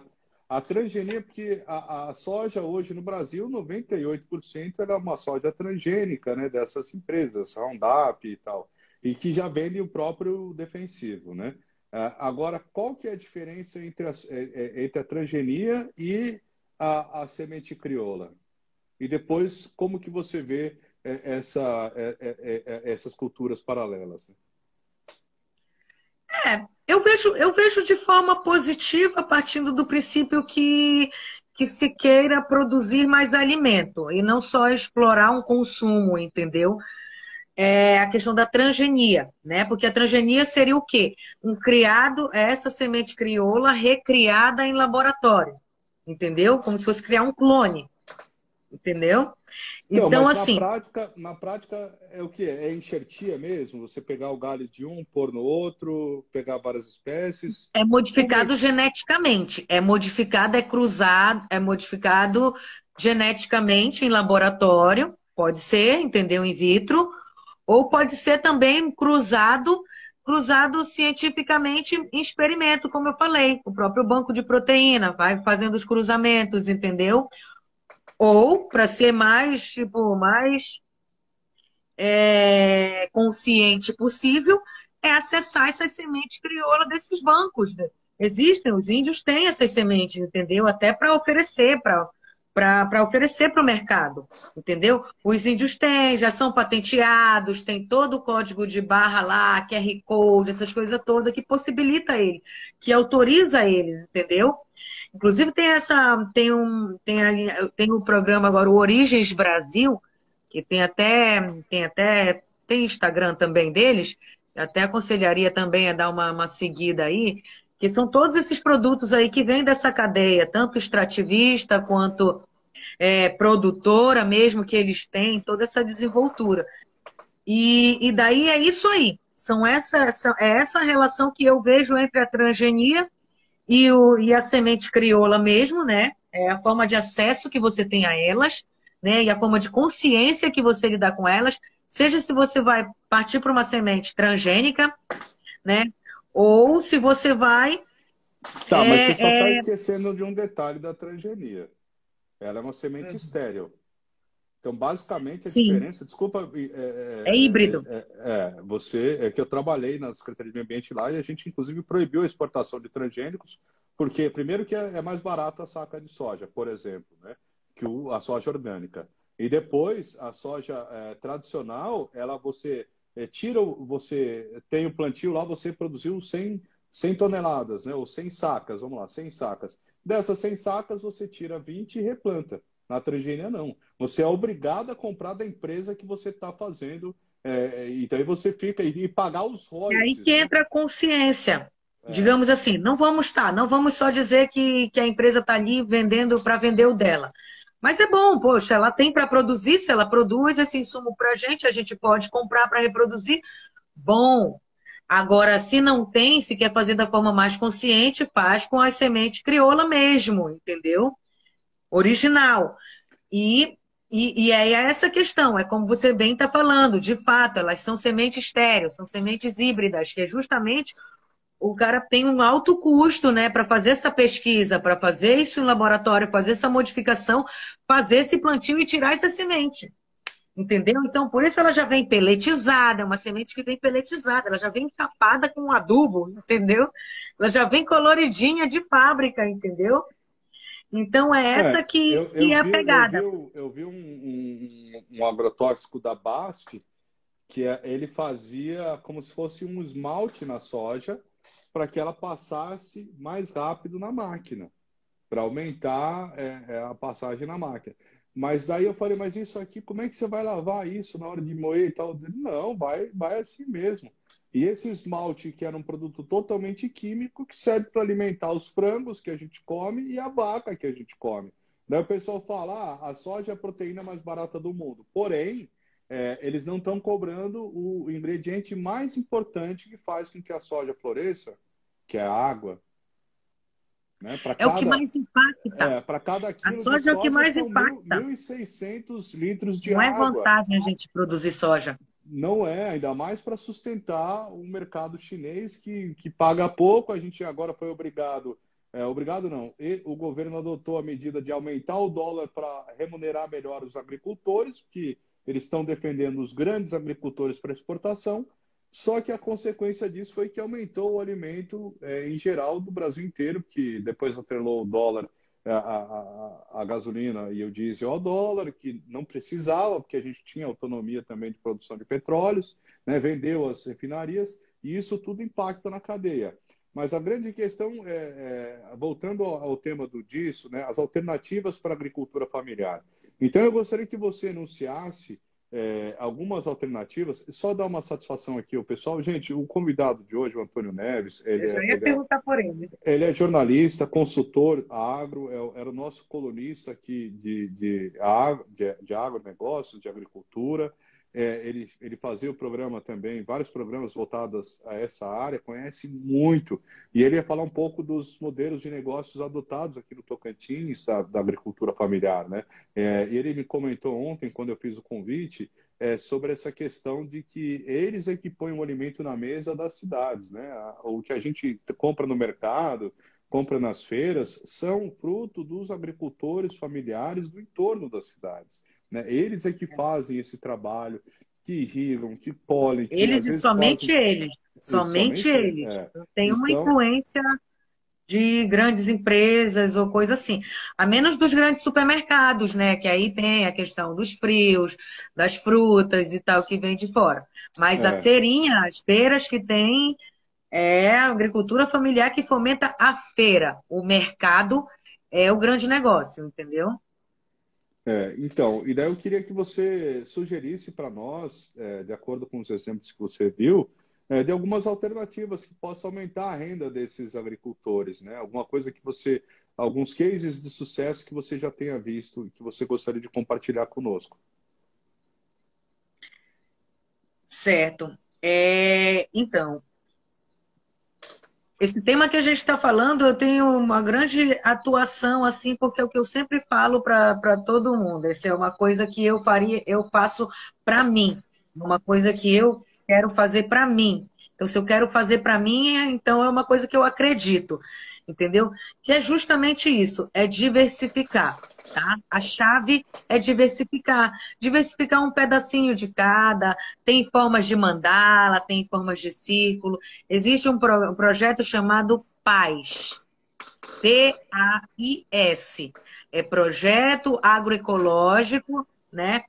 A, a transgenia, porque a, a, soja hoje no Brasil, 98% era uma soja transgênica, né? Dessas empresas, Roundup e tal. E que já vende o próprio defensivo, né? É, agora, qual que é a diferença entre a, é, é, entre a transgenia e a, a semente crioula? E depois, como que você vê essa, essas culturas paralelas? Né? É, eu vejo, eu vejo de forma positiva, partindo do princípio que, que se queira produzir mais alimento e não só explorar um consumo, entendeu? É a questão da transgenia, né? Porque a transgenia seria o quê? Um criado, essa semente crioula recriada em laboratório, entendeu? Como se fosse criar um clone, entendeu? Então, então assim. Na prática, na prática é o que? É enxertia mesmo? Você pegar o galho de um, pôr no outro, pegar várias espécies? É modificado é? geneticamente. É modificado, é cruzado, é modificado geneticamente em laboratório, pode ser, entendeu? In vitro, ou pode ser também cruzado cruzado cientificamente em experimento, como eu falei, o próprio banco de proteína vai fazendo os cruzamentos, entendeu? Ou, para ser mais, tipo, mais é, consciente possível, é acessar essas sementes crioulas desses bancos. Né? Existem, os índios têm essas sementes, entendeu? Até para oferecer, para para oferecer para o mercado, entendeu? Os índios têm, já são patenteados, tem todo o código de barra lá, QR Code, essas coisas todas que possibilita ele, que autoriza eles, entendeu? Inclusive tem essa, tem um, tem, tem um programa agora, o Origens Brasil, que tem até, tem até, tem Instagram também deles, até aconselharia também a dar uma, uma seguida aí, que são todos esses produtos aí que vêm dessa cadeia, tanto extrativista quanto é, produtora mesmo que eles têm, toda essa desenvoltura. E, e daí é isso aí. São essa, é essa relação que eu vejo entre a transgenia e, o, e a semente crioula mesmo, né? É a forma de acesso que você tem a elas, né? E a forma de consciência que você lidar com elas, seja se você vai partir para uma semente transgênica, né? Ou se você vai. Tá, é, mas você só está é... esquecendo de um detalhe da transgenia. Ela é uma semente uhum. estéreo. Então, basicamente, a Sim. diferença, desculpa. É, é, é híbrido. É, é, você, é que eu trabalhei na Secretaria de Meio Ambiente lá e a gente, inclusive, proibiu a exportação de transgênicos, porque, primeiro, que é, é mais barato a saca de soja, por exemplo, né, que o, a soja orgânica. E depois, a soja é, tradicional, ela você é, tira, você tem o plantio lá, você produziu 100, 100 toneladas, né, ou 100 sacas, vamos lá, 100 sacas. Dessas 100 sacas, você tira 20 e replanta. Na transgênia, não. Você é obrigado a comprar da empresa que você está fazendo. É, então aí você fica e, pagar os royalties. É aí que né? entra a consciência. É. Digamos assim, não vamos estar, tá, não vamos só dizer que, que a empresa está ali vendendo para vender o dela. Mas é bom, poxa, ela tem para produzir, se ela produz esse insumo para a gente, a gente pode comprar para reproduzir. Bom. Agora, se não tem, se quer fazer da forma mais consciente, faz com as sementes crioula mesmo, entendeu? Original. E, e, e é essa questão, é como você bem está falando, de fato, elas são sementes estéreis, são sementes híbridas, que é justamente o cara tem um alto custo, né, para fazer essa pesquisa, para fazer isso em laboratório, fazer essa modificação, fazer esse plantio e tirar essa semente. Entendeu? Então, por isso ela já vem peletizada, é uma semente que vem peletizada, ela já vem encapada com adubo, entendeu? Ela já vem coloridinha de fábrica, entendeu? Então é essa é, que, eu, eu é a pegada. Eu vi, eu vi um, um, um, agrotóxico da BASF que é, ele fazia como se fosse um esmalte na soja para que ela passasse mais rápido na máquina, para aumentar é, é, a passagem na máquina. Mas daí eu falei, mas isso aqui, como é que você vai lavar isso na hora de moer e tal? Não, vai, vai assim mesmo. E esse esmalte, que era um produto totalmente químico, que serve para alimentar os frangos que a gente come e a vaca que a gente come. Daí o pessoal fala, ah, a soja é a proteína mais barata do mundo. Porém, é, eles não estão cobrando o ingrediente mais importante que faz com que a soja floresça, que é a água. Né? é cada, o que mais impacta. É, para cada quilo a soja, é o que mais impacta. 1.600 litros de não água. Não é vantagem a gente produzir soja. Não é, ainda mais para sustentar o mercado chinês que, que paga pouco. A gente agora foi obrigado, é, obrigado não, e, o governo adotou a medida de aumentar o dólar para remunerar melhor os agricultores, que eles estão defendendo os grandes agricultores para exportação. Só que a consequência disso foi que aumentou o alimento é, em geral do Brasil inteiro, que depois atrelou o dólar a, a, a, gasolina e o diesel ao dólar, que não precisava, porque a gente tinha autonomia também de produção de petróleos, né? vendeu as refinarias, e isso tudo impacta na cadeia. Mas a grande questão, é, é voltando ao, ao, tema do disso, né? as alternativas para a agricultura familiar. Então, eu gostaria que você enunciasse é, algumas alternativas. Só dar uma satisfação aqui ao pessoal. Gente, o convidado de hoje, o Antônio Neves, ele, é, ele, é ele é jornalista, consultor agro, é, era o nosso colunista aqui de, de, de, de agronegócios, de agricultura. É, ele, ele fazia o programa também, vários programas voltados a essa área, conhece muito. E ele ia falar um pouco dos modelos de negócios adotados aqui no Tocantins, da, da agricultura familiar. Né? É, e ele me comentou ontem, quando eu fiz o convite, é, sobre essa questão de que eles é que põem o alimento na mesa das cidades. Né? O que a gente compra no mercado, compra nas feiras, são fruto dos agricultores familiares do entorno das cidades. Né? Eles é que fazem esse trabalho, que irrigam, que polem. Eles e somente fazem... eles. Somente, somente eles. É. Não tem então... uma influência de grandes empresas ou coisa assim. A menos dos grandes supermercados, né? Que aí tem a questão dos frios, das frutas e tal que vem de fora. Mas é. a feirinha, as feiras que tem é a agricultura familiar que fomenta a feira. O mercado é o grande negócio, entendeu? É, então, e daí eu queria que você sugerisse para nós, é, de acordo com os exemplos que você viu, é, de algumas alternativas que possam aumentar a renda desses agricultores, né? Alguma coisa que você, alguns cases de sucesso que você já tenha visto e que você gostaria de compartilhar conosco. Certo. É, então, esse tema que a gente está falando, eu tenho uma grande atuação, assim, porque é o que eu sempre falo para todo mundo. Essa é uma coisa que eu faria, eu faço para mim, uma coisa que eu quero fazer para mim. Então, se eu quero fazer para mim, então é uma coisa que eu acredito entendeu? Que é justamente isso, é diversificar, tá? A chave é diversificar, diversificar um pedacinho de cada, tem formas de mandala, tem formas de círculo, existe um, pro, um projeto chamado PAIS, P-A-I-S, é Projeto Agroecológico, né,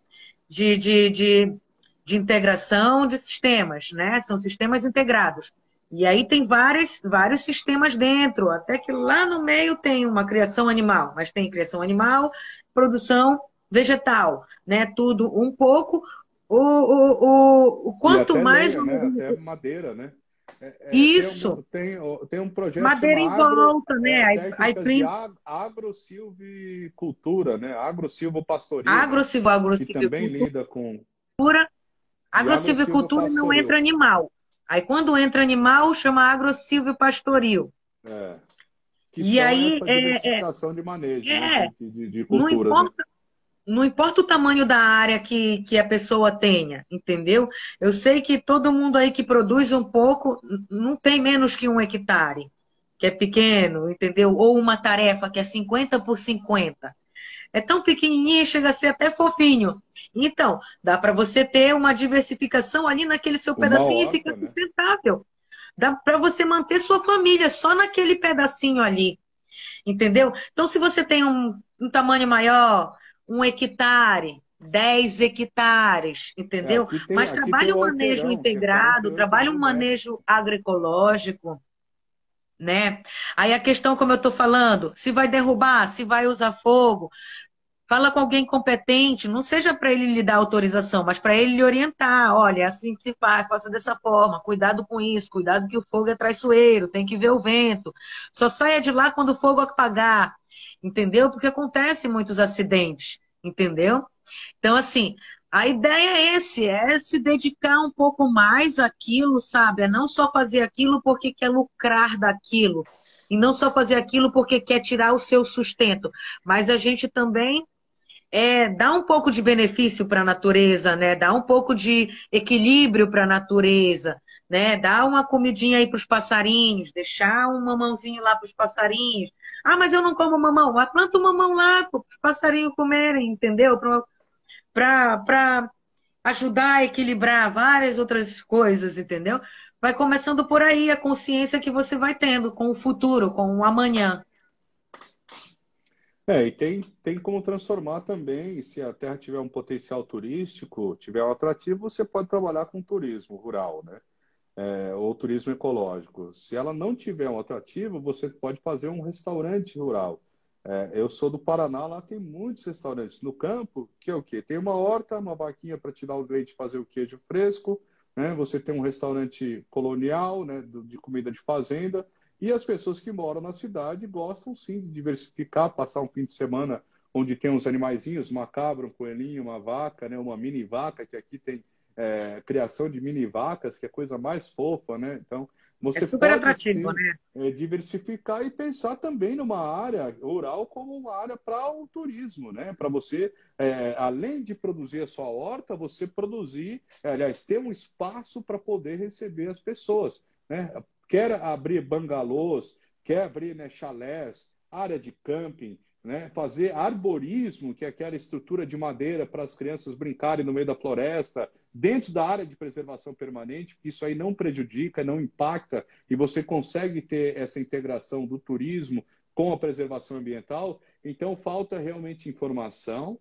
de, de, de, de integração de sistemas, né, são sistemas integrados. E aí tem várias, vários sistemas dentro, até que lá no meio tem uma criação animal, mas tem criação animal, produção vegetal, né? Tudo um pouco. O, o, o, o quanto mais. Né? Até madeira, né? É, é, Isso. Tem um, tem, tem um projeto. Madeira em volta, agro, né? É, prim... Agrosilvicultura, né? Agrosilvopastoril. Agrosilvo, agrosilvicultura. Que também lida com. Agrosilvicultura não entra animal. Aí quando entra animal, chama agrosilvio pastoril. É. Que e aí essa é, diversificação é, de manejo, é, né? de, de culturas. Não importa, né? não importa o tamanho da área que, que a pessoa tenha, entendeu? Eu sei que todo mundo aí que produz um pouco não tem menos que um hectare, que é pequeno, entendeu? Ou uma tarefa que é 50 por 50 é tão pequenininho, chega a ser até fofinho. Então, dá para você ter uma diversificação ali naquele seu pedacinho e fica né? sustentável. Dá para você manter sua família só naquele pedacinho ali. Entendeu? Então, se você tem um, um tamanho maior, um hectare, 10 hectares, entendeu? É, tem, Mas trabalha um manejo integrado, trabalha um manejo agroecológico, né? Aí a questão, como eu estou falando, se vai derrubar, se vai usar fogo, Fala com alguém competente, não seja para ele lhe dar autorização, mas para ele lhe orientar. Olha, é assim que se faz, faça dessa forma, cuidado com isso, cuidado que o fogo é traiçoeiro, tem que ver o vento. Só saia de lá quando o fogo apagar. entendeu? Porque acontecem muitos acidentes, entendeu? Então, assim, a ideia é esse, é se dedicar um pouco mais àquilo, sabe? É não só fazer aquilo porque quer lucrar daquilo, e não só fazer aquilo porque quer tirar o seu sustento, mas a gente também é, dá um pouco de benefício para a natureza, né? Dá um pouco de equilíbrio para a natureza, né? Dá uma comidinha aí para os passarinhos, deixar um mamãozinho lá para os passarinhos. Ah, mas eu não como mamão. Mas planta o mamão lá para os passarinhos comerem, entendeu? Para ajudar a equilibrar várias outras coisas, entendeu? Vai começando por aí a consciência que você vai tendo com o futuro, com o amanhã. É, e tem, tem como transformar também, se a terra tiver um potencial turístico, tiver um atrativo, você pode trabalhar com turismo rural, né? É, ou turismo ecológico. Se ela não tiver um atrativo, você pode fazer um restaurante rural. É, eu sou do Paraná, lá tem muitos restaurantes no campo, que é o quê? Tem uma horta, uma vaquinha para tirar o leite e fazer o queijo fresco, né? Você tem um restaurante colonial, né, de comida de fazenda, e as pessoas que moram na cidade gostam sim de diversificar, passar um fim de semana onde tem uns animaizinhos, uma cabra, um coelhinho, uma vaca, né? uma mini vaca, que aqui tem é, criação de mini vacas, que é a coisa mais fofa, né? Então, você é super pode, atrativo, sim, né? É, diversificar e pensar também numa área rural como uma área para o turismo, né? Para você, é, além de produzir a sua horta, você produzir, é, aliás, ter um espaço para poder receber as pessoas, né? Quer abrir bangalôs, quer abrir né, chalés, área de camping, né, fazer arborismo, que é aquela estrutura de madeira para as crianças brincarem no meio da floresta, dentro da área de preservação permanente, que isso aí não prejudica, não impacta, e você consegue ter essa integração do turismo com a preservação ambiental. Então, falta realmente informação,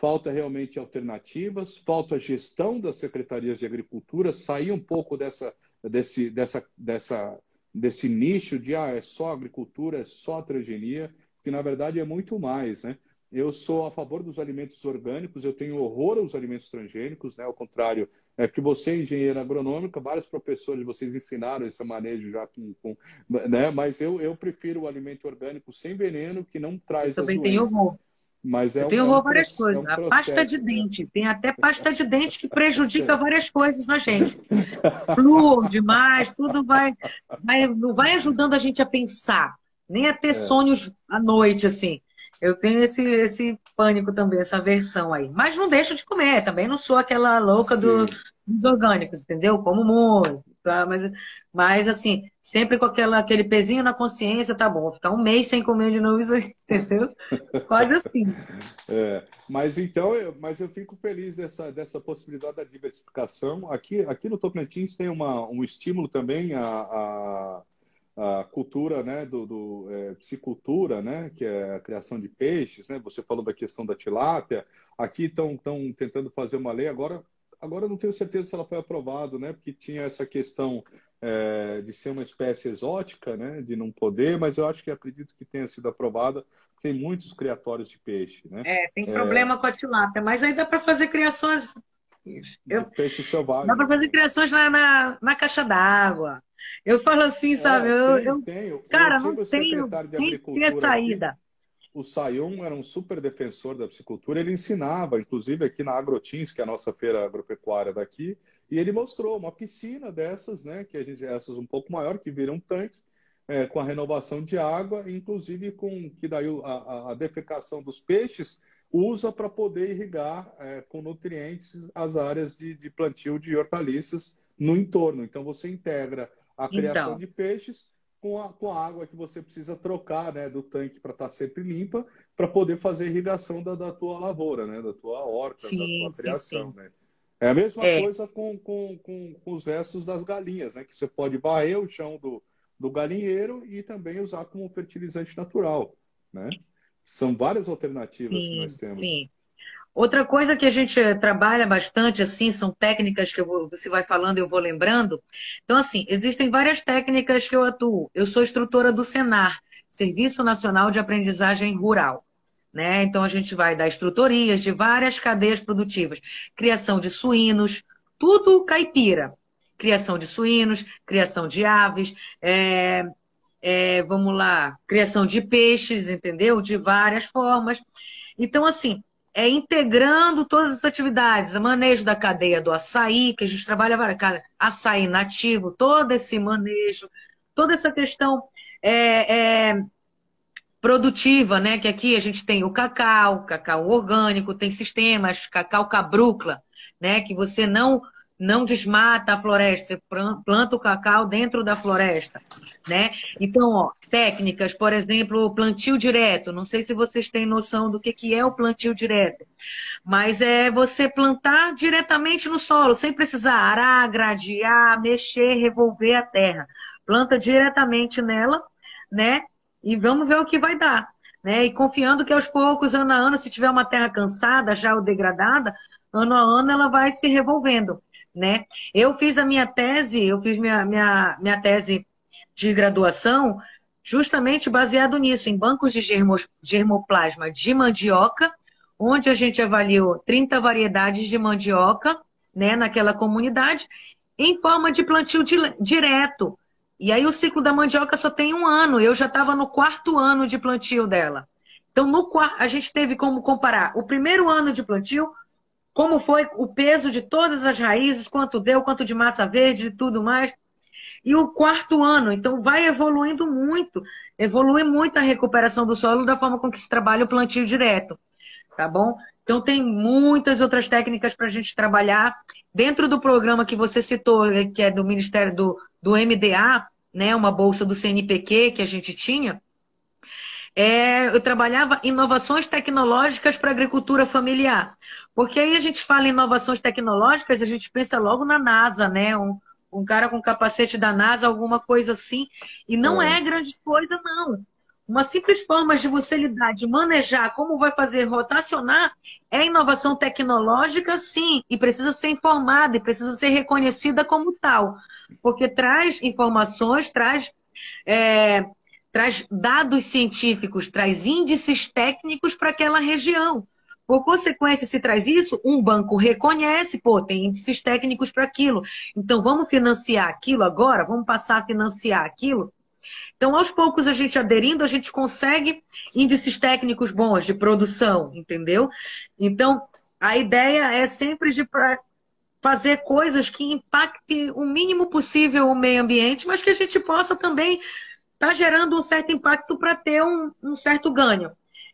falta realmente alternativas, falta gestão das secretarias de agricultura, sair um pouco dessa desse, dessa, dessa, desse nicho de ah, é só agricultura, é só transgenia, que na verdade é muito mais, né? Eu sou a favor dos alimentos orgânicos, eu tenho horror aos alimentos transgênicos, né? Ao contrário, é que você é engenheira agronômica, vários professores vocês ensinaram esse manejo já com, com né? Mas eu, eu prefiro o alimento orgânico sem veneno, que não traz eu também tenho horror. Mas é eu tenho um, várias é um coisas. a pasta de dente. Tem até pasta de dente que prejudica [LAUGHS] várias coisas na gente. Flúor demais, tudo vai, vai, vai ajudando a gente a pensar. Nem a ter é. sonhos à noite, assim. Eu tenho esse, esse pânico também, essa versão aí. Mas não deixo de comer. Também não sou aquela louca do, dos orgânicos, entendeu? Como muito. Tá? Mas, mas, assim, sempre com aquela, aquele pezinho na consciência, tá bom, vou ficar um mês sem comer de novo isso aí, [LAUGHS] entendeu? Quase assim. É, mas então, eu, mas eu fico feliz dessa, dessa possibilidade da diversificação. Aqui, aqui no Tocantins tem uma, um estímulo também a, a, a cultura, né, do, do é, piscicultura, né, que é a criação de peixes, né? Você falou da questão da tilápia. Aqui estão tentando fazer uma lei agora Agora não tenho certeza se ela foi aprovada, né? Porque tinha essa questão é, de ser uma espécie exótica, né? De não poder, mas eu acho que acredito que tenha sido aprovada. Tem muitos criatórios de peixe, né? É, tem problema é... com a tilápia, mas aí dá para fazer criações. Eu... Peixe selvagem. Dá para fazer criações na, na, na caixa d'água. Eu falo assim, sabe? É, eu, eu... Tenho. Cara, não tenho. Tem saída. Aqui o Sayum era um super defensor da piscicultura, ele ensinava, inclusive aqui na Agrotins, que é a nossa feira agropecuária daqui, e ele mostrou uma piscina dessas, né, que a gente essas um pouco maior, que viram um tanque, é, com a renovação de água, inclusive com que daí a, a defecação dos peixes usa para poder irrigar é, com nutrientes as áreas de, de, plantio de hortaliças no entorno. Então você integra a criação então. de peixes com a, com a água que você precisa trocar né, do tanque para estar tá sempre limpa, para poder fazer irrigação da, da tua lavoura, né, da tua horta, sim, da tua criação. Sim. Né? É a mesma é. coisa com, com, com, com, os restos das galinhas, né, que você pode varrer o chão do, do galinheiro e também usar como fertilizante natural. Né? São várias alternativas sim, que nós temos. Sim. Outra coisa que a gente trabalha bastante, assim, são técnicas que vou, você vai falando e eu vou lembrando. Então, assim, existem várias técnicas que eu atuo. Eu sou instrutora do SENAR, Serviço Nacional de Aprendizagem Rural. Né? Então, a gente vai dar instrutorias de várias cadeias produtivas. Criação de suínos, tudo caipira. Criação de suínos, criação de aves, é, é, vamos lá, criação de peixes, entendeu? De várias formas. Então, assim, é integrando todas as atividades, o manejo da cadeia do açaí, que a gente trabalha, cara, açaí nativo, todo esse manejo, toda essa questão é, é, produtiva, né? Que aqui a gente tem o cacau, cacau orgânico, tem sistemas, cacau cabrúcula, né? Que você não não desmata a floresta, planta o cacau dentro da floresta, né? Então, ó, técnicas, por exemplo, plantio direto. Não sei se vocês têm noção do que, que é o plantio direto, mas é você plantar diretamente no solo, sem precisar arar, gradear, mexer, revolver a terra. Planta diretamente nela, né? E vamos ver o que vai dar. Né? E confiando que aos poucos, ano a ano, se tiver uma terra cansada, já ou degradada, ano a ano ela vai se revolvendo né? Eu fiz a minha tese, eu fiz minha, minha, minha tese de graduação justamente baseado nisso, em bancos de germos, germoplasma de mandioca, onde a gente avaliou 30 variedades de mandioca, né, naquela comunidade, em forma de plantio direto. E aí o ciclo da mandioca só tem um ano, eu já estava no quarto ano de plantio dela. Então, no, a gente teve como comparar o primeiro ano de plantio como foi o peso de todas as raízes, quanto deu, quanto de massa verde e tudo mais. E o quarto ano, então vai evoluindo muito, evolui muito a recuperação do solo da forma com que se trabalha o plantio direto, tá bom? Então tem muitas outras técnicas para a gente trabalhar. Dentro do programa que você citou, que é do Ministério do, do MDA, né, uma bolsa do CNPq que a gente tinha, é, eu trabalhava inovações tecnológicas para agricultura familiar. Porque aí a gente fala em inovações tecnológicas, a gente pensa logo na NASA, né? Um, um cara com capacete da NASA, alguma coisa assim. E não é, é grande coisa, não. Uma simples forma de você lidar, de manejar como vai fazer rotacionar, é inovação tecnológica, sim, e precisa ser informada e precisa ser reconhecida como tal, porque traz informações, traz é, traz dados científicos, traz índices técnicos para aquela região. Por consequência, se traz isso, um banco reconhece, pô, tem índices técnicos para aquilo. Então, vamos financiar aquilo agora? Vamos passar a financiar aquilo? Então, aos poucos, a gente aderindo, a gente consegue índices técnicos bons de produção, entendeu? Então, a ideia é sempre de fazer coisas que impactem o mínimo possível o meio ambiente, mas que a gente possa também está gerando um certo impacto para ter um, um certo ganho.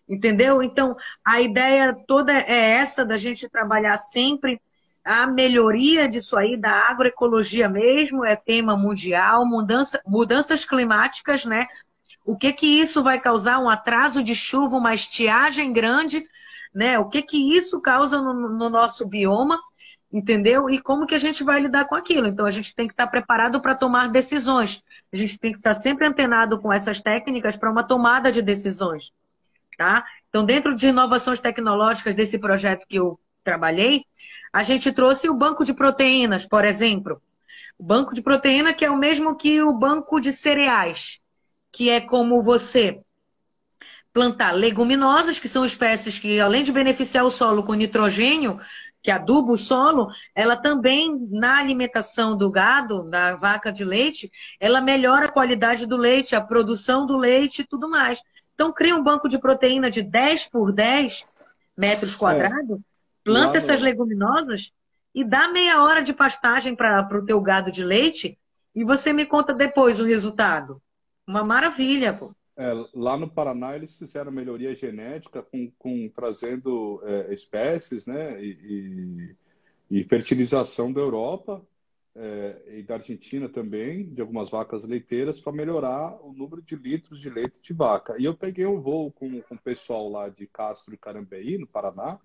Entendeu? Então, a ideia toda é essa da gente trabalhar sempre a melhoria disso aí, da agroecologia mesmo, é tema mundial, mudança, mudanças climáticas, né? O que que isso vai causar? Um atraso de chuva, uma estiagem grande, né? O que que isso causa no, no nosso bioma, entendeu? E como que a gente vai lidar com aquilo? Então, a gente tem que estar preparado para tomar decisões. A gente tem que estar sempre antenado com essas técnicas para uma tomada de decisões. Tá? Então, dentro de inovações tecnológicas desse projeto que eu trabalhei, a gente trouxe o banco de proteínas, por exemplo. O banco de proteína que é o mesmo que o banco de cereais, que é como você plantar leguminosas, que são espécies que, além de beneficiar o solo com nitrogênio, que aduba o solo, ela também, na alimentação do gado, da vaca de leite, ela melhora a qualidade do leite, a produção do leite e tudo mais. Então, cria um banco de proteína de 10 por 10 metros quadrados, é. planta essas leguminosas e dá meia hora de pastagem para o teu gado de leite e você me conta depois o resultado. Uma maravilha, pô. É, lá no Paraná eles fizeram melhoria genética com, com trazendo é, espécies né, e, e, e, fertilização da Europa é, e da Argentina também, de algumas vacas leiteiras, para melhorar o número de litros de leite de vaca. E eu peguei um voo com, com o pessoal lá de Castro e Carambeí, no Paraná,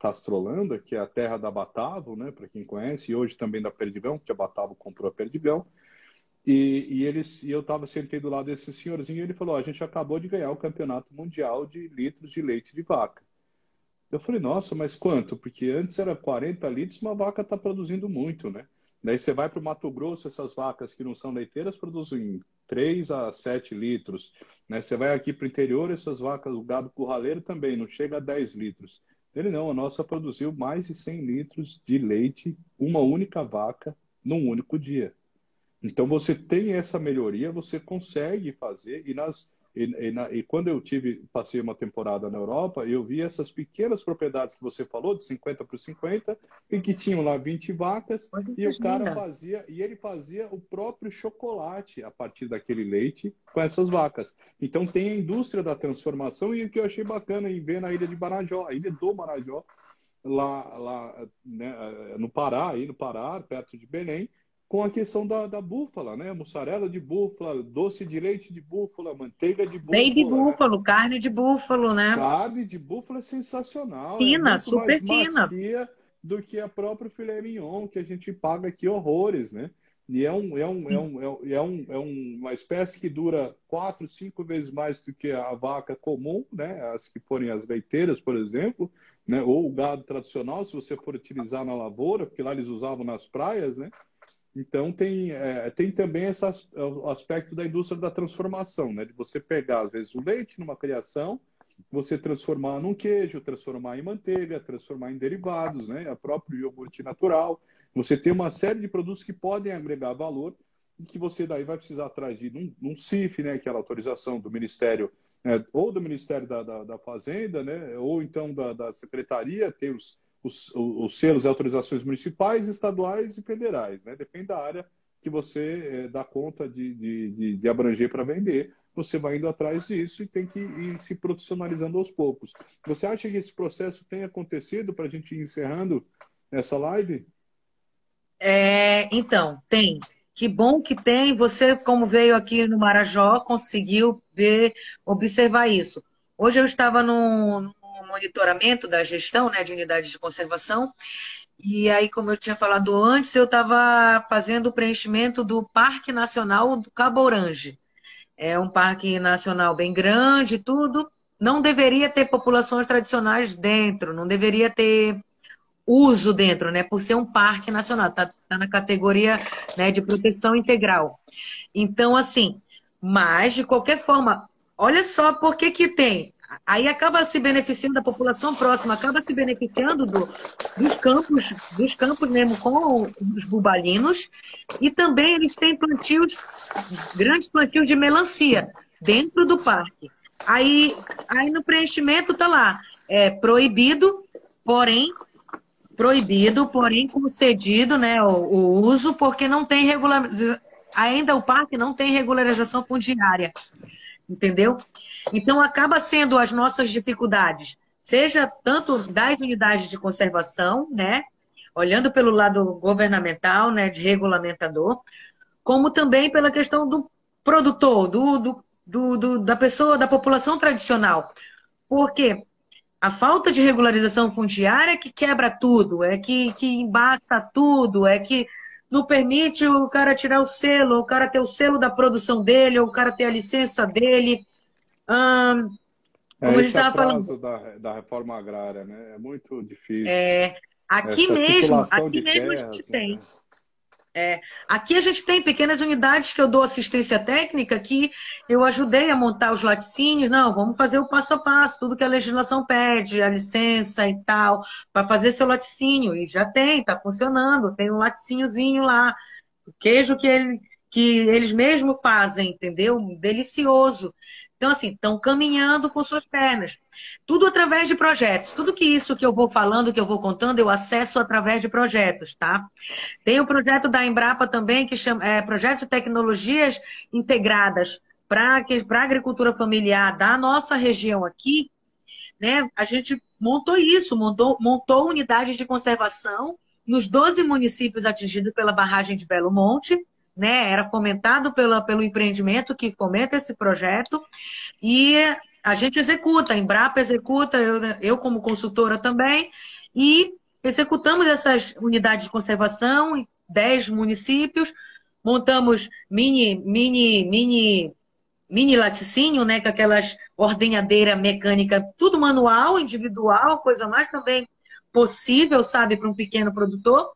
Castrolanda, que é a terra da Batavo, né, para quem conhece, e hoje também da Perdigão, que a Batavo comprou a Perdigão. E, e, eles, e eu estava sentado do lado desse senhorzinho e ele falou: a gente acabou de ganhar o campeonato mundial de litros de leite de vaca. Eu falei: nossa, mas quanto? Porque antes era 40 litros, uma vaca está produzindo muito, né? Daí você vai para o Mato Grosso, essas vacas que não são leiteiras produzem 3 a 7 litros. Né? Você vai aqui para o interior, essas vacas, o gado curraleiro também não chega a 10 litros. Ele não, a nossa produziu mais de 100 litros de leite, uma única vaca, num único dia. Então você tem essa melhoria, você consegue fazer e nas e, e, na, e, quando eu tive passei uma temporada na Europa, eu vi essas pequenas propriedades que você falou, de 50 por 50, e que tinham lá 20 vacas, e o cara fazia, e ele fazia o próprio chocolate a partir daquele leite com essas vacas. Então tem a indústria da transformação, e o que eu achei bacana em ver na ilha de Marajó, a ilha do Marajó, lá, lá né, no Pará, aí no Pará, perto de Belém, com a questão da, da búfala, né? Mussarela de búfala, doce de leite de búfala, manteiga de búfala. Baby né? búfalo, carne de búfalo, né? Carne de búfala é sensacional. Fina, é super fina. do que a própria filé mignon, que a gente paga aqui horrores, né? E é, um, é, um, é, um, é, um, é, um, é uma espécie que dura quatro, cinco vezes mais do que a vaca comum, né? As que forem as leiteiras, por exemplo, né? Ou o gado tradicional, se você for utilizar na lavoura, porque lá eles usavam nas praias, né? Então, tem, é, tem também esse aspecto da indústria da transformação, né? De você pegar, às vezes, o leite numa criação, você transformar num queijo, transformar em manteiga, transformar em derivados, né? A próprio iogurte natural. Você tem uma série de produtos que podem agregar valor e que você daí vai precisar atrás de um, um CIF, né? Que é a autorização do Ministério, né? ou do Ministério da, da, da Fazenda, né? Ou então da, da Secretaria, tem os os, os selos e autorizações municipais, estaduais e federais, né? Depende da área que você é, dá conta de, de, de, de abranger para vender, você vai indo atrás disso e tem que ir se profissionalizando aos poucos. Você acha que esse processo tem acontecido para a gente ir encerrando essa live? É, então, tem. Que bom que tem. Você, como veio aqui no Marajó, conseguiu ver, observar isso. Hoje eu estava num, monitoramento da gestão né, de unidades de conservação. E aí, como eu tinha falado antes, eu estava fazendo o preenchimento do Parque Nacional do Cabo Orange. É um parque nacional bem grande, tudo. Não deveria ter populações tradicionais dentro, não deveria ter uso dentro, né? Por ser um parque nacional, está tá na categoria né, de proteção integral. Então, assim, mas de qualquer forma, olha só por que que tem Aí acaba se beneficiando, a população próxima acaba se beneficiando do, dos campos, dos campos mesmo com os bubalinos, e também eles têm plantios, grandes plantios de melancia dentro do parque. Aí, aí no preenchimento está lá, é proibido, porém proibido, porém concedido, né, o, o uso, porque não tem regularização, ainda o parque não tem regularização fundiária entendeu? Então, acaba sendo as nossas dificuldades, seja tanto das unidades de conservação, né, olhando pelo lado governamental, né, de regulamentador, como também pela questão do produtor, do, do, do, do da pessoa, da população tradicional. Porque a falta de regularização fundiária é que quebra tudo, é que, que embaça tudo, é que não permite o cara tirar o selo, o cara ter o selo da produção dele, ou o cara ter a licença dele. Hum, como é, a gente estava falando. Da, da reforma agrária, né? É muito difícil. É, aqui Essa mesmo, aqui mesmo terras, a gente né? tem. É, aqui a gente tem pequenas unidades que eu dou assistência técnica que eu ajudei a montar os laticínios. Não, vamos fazer o passo a passo, tudo que a legislação pede, a licença e tal, para fazer seu laticínio. E já tem, está funcionando, tem um laticíniozinho lá, o queijo que, ele, que eles mesmos fazem, entendeu? Delicioso. Então, assim, estão caminhando com suas pernas. Tudo através de projetos. Tudo que isso que eu vou falando, que eu vou contando, eu acesso através de projetos, tá? Tem o projeto da Embrapa também, que chama é, Projeto de Tecnologias Integradas para a Agricultura Familiar da nossa região aqui. Né? A gente montou isso, montou, montou unidades de conservação nos 12 municípios atingidos pela barragem de Belo Monte, né? Era fomentado pela, pelo empreendimento que fomenta esse projeto e a gente executa, a Embrapa executa, eu, eu como consultora também, e executamos essas unidades de conservação em 10 municípios, montamos mini, mini, mini, mini laticínio, né, com aquelas ordenhadeira mecânica, tudo manual, individual, coisa mais também possível, sabe, para um pequeno produtor.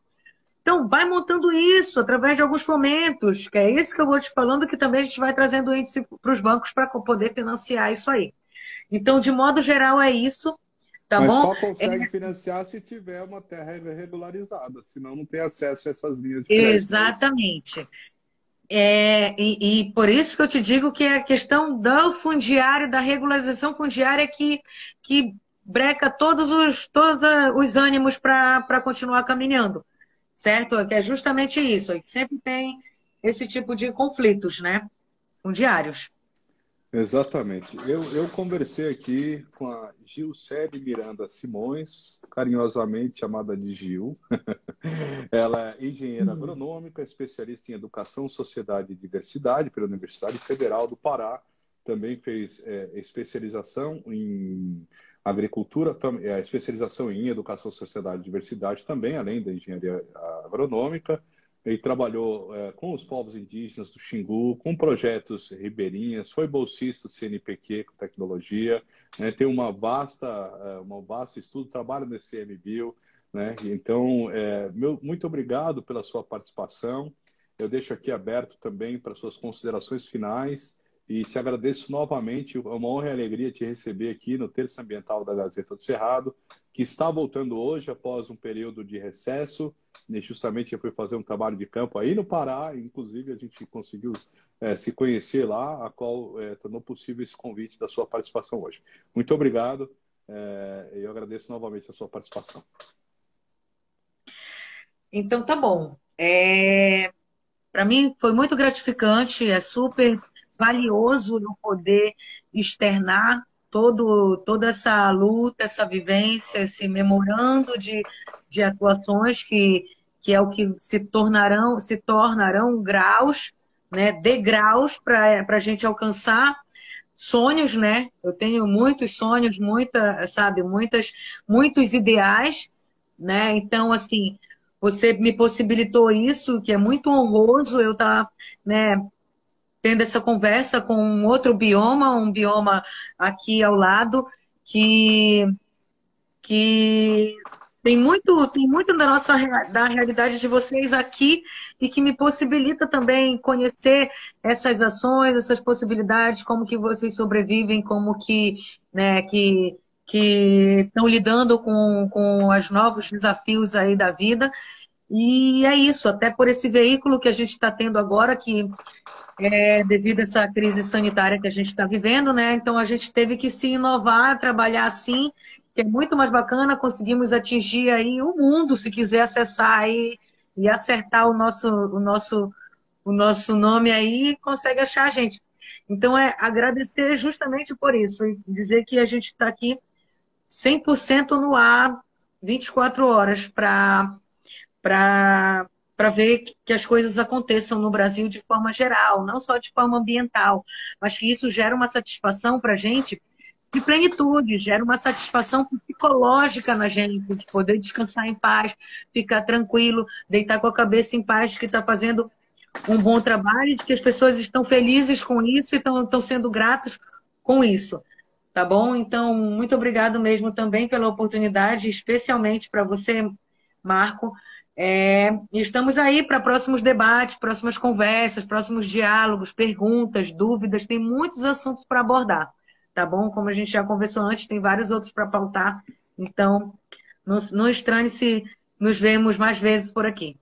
Então, vai montando isso através de alguns fomentos, que é isso que eu vou te falando, que também a gente vai trazendo índice para os bancos para poder financiar isso aí. Então, de modo geral, é isso. Tá Mas bom? só consegue é... financiar se tiver uma terra regularizada, senão não tem acesso a essas linhas de crédito. Exatamente. é, e, e, por isso que eu te digo que é a questão do fundiário, da regularização fundiária que, que breca todos os, todos os ânimos para continuar caminhando, certo? Que é justamente isso, sempre tem esse tipo de conflitos, né? Fundiários. Exatamente. Eu, eu conversei aqui com a Gilcele Miranda Simões, carinhosamente chamada de Gil. [LAUGHS] Ela é engenheira uhum. agronômica, especialista em educação, sociedade e diversidade pela Universidade Federal do Pará. Também fez é, especialização em agricultura, é, especialização em educação, sociedade e diversidade também, além da engenharia agronômica ele trabalhou é, com os povos indígenas do Xingu, com projetos ribeirinhas, foi bolsista do CNPq com tecnologia, né, tem uma vasta, é, uma vasta estudo, trabalha no CMBio, né, então, é, meu, muito obrigado pela sua participação, eu deixo aqui aberto também para suas considerações finais e te agradeço novamente, é uma honra e alegria te receber aqui no Terça Ambiental da Gazeta do Cerrado, que está voltando hoje após um período de recesso, e justamente eu fui fazer um trabalho de campo aí no Pará, inclusive a gente conseguiu é, se conhecer lá, a qual é, tornou possível esse convite da sua participação hoje. Muito obrigado, é, eu agradeço novamente a sua participação. Então tá bom. É... Para mim foi muito gratificante, é super valioso eu poder externar todo, toda essa luta, essa vivência, esse memorando de, de atuações que, que é o que se tornarão, se tornarão graus, né, degraus para a gente alcançar sonhos, né? Eu tenho muitos sonhos, muita, sabe, muitas, muitos ideais, né? Então, assim, você me possibilitou isso, que é muito honroso eu estar, tá, né, tendo essa conversa com um outro bioma, um bioma aqui ao lado, que, que tem muito, tem muito da nossa da realidade de vocês aqui e que me possibilita também conhecer essas ações, essas possibilidades, como que vocês sobrevivem, como que, né, que que estão lidando com, com os novos desafios aí da vida. E é isso, até por esse veículo que a gente está tendo agora, que é, devido a essa crise sanitária que a gente está vivendo, né? Então a gente teve que se inovar, trabalhar assim, que é muito mais bacana, conseguimos atingir aí o mundo, se quiser acessar aí e acertar o nosso, o nosso, o nosso nome aí, consegue achar a gente. Então é agradecer justamente por isso, e dizer que a gente está aqui 100% no ar, 24 horas para para ver que as coisas aconteçam no Brasil de forma geral, não só de forma ambiental, mas que isso gera uma satisfação para a gente de plenitude, gera uma satisfação psicológica na gente, de poder descansar em paz, ficar tranquilo, deitar com a cabeça em paz, que está fazendo um bom trabalho, de que as pessoas estão felizes com isso e estão sendo gratos com isso. Tá bom? Então, muito obrigado mesmo também pela oportunidade, especialmente para você, Marco, é, estamos aí para próximos debates, próximas conversas, próximos diálogos, perguntas, dúvidas. Tem muitos assuntos para abordar, tá bom? Como a gente já conversou antes, tem vários outros para pautar. Então, não, não estranhe se nos vemos mais vezes por aqui.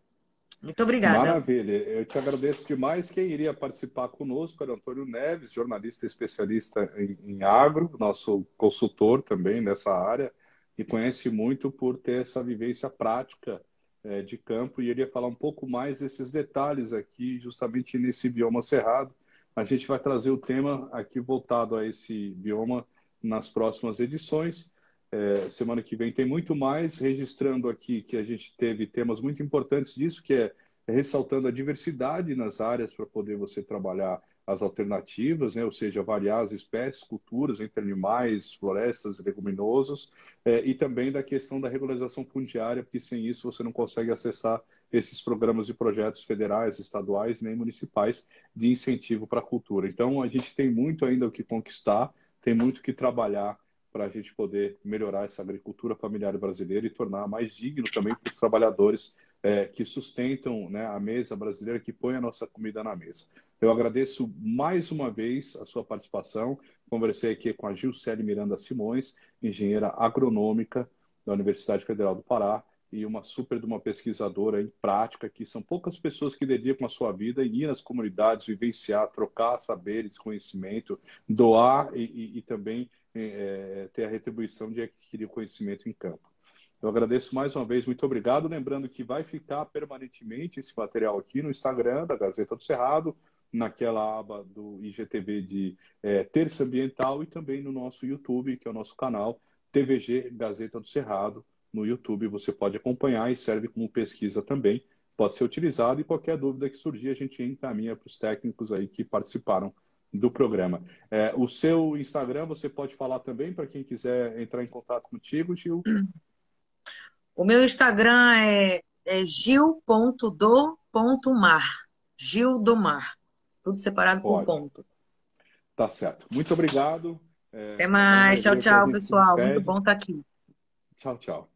Muito obrigada. Maravilha. Eu te agradeço demais. Quem iria participar conosco era Antônio Neves, jornalista especialista em, em agro, nosso consultor também nessa área, e conhece muito por ter essa vivência prática é, de campo e ele ia falar um pouco mais desses detalhes aqui, justamente nesse bioma cerrado. A gente vai trazer o tema aqui voltado a esse bioma nas próximas edições. É, semana que vem tem muito mais, registrando aqui que a gente teve temas muito importantes disso, que é ressaltando a diversidade nas áreas para poder você trabalhar as alternativas, né? ou seja, variar as espécies, culturas entre animais, florestas, leguminosos, é, e também da questão da regularização fundiária, porque sem isso você não consegue acessar esses programas e projetos federais, estaduais, nem municipais de incentivo para a cultura. Então, a gente tem muito ainda o que conquistar, tem muito que trabalhar para a gente poder melhorar essa agricultura familiar brasileira e tornar mais digno também para os trabalhadores é, que sustentam né, a mesa brasileira, que põe a nossa comida na mesa. Eu agradeço mais uma vez a sua participação. Conversei aqui com a Gilcele Miranda Simões, engenheira agronômica da Universidade Federal do Pará, e uma super de uma pesquisadora em prática, que são poucas pessoas que dedicam a sua vida em ir nas comunidades, vivenciar, trocar saberes, conhecimento, doar e, e, e também é, ter a retribuição de adquirir conhecimento em campo. Eu agradeço mais uma vez, muito obrigado. Lembrando que vai ficar permanentemente esse material aqui no Instagram da Gazeta do Cerrado, naquela aba do IGTV de é, Terça Ambiental e também no nosso YouTube, que é o nosso canal TVG Gazeta do Cerrado no YouTube. Você pode acompanhar e serve como pesquisa também. Pode ser utilizado e qualquer dúvida que surgir, a gente encaminha para os técnicos aí que participaram do programa. É, o seu Instagram, você pode falar também para quem quiser entrar em contato contigo, Gil? [CLEARS THROAT] O meu Instagram é, é gil.do.mar. Gil do Mar. Tudo separado pode. por ponto. Tá certo. Muito obrigado. É, Até mais. Tchau, tchau, pessoal. Muito bom estar aqui. Tchau, tchau.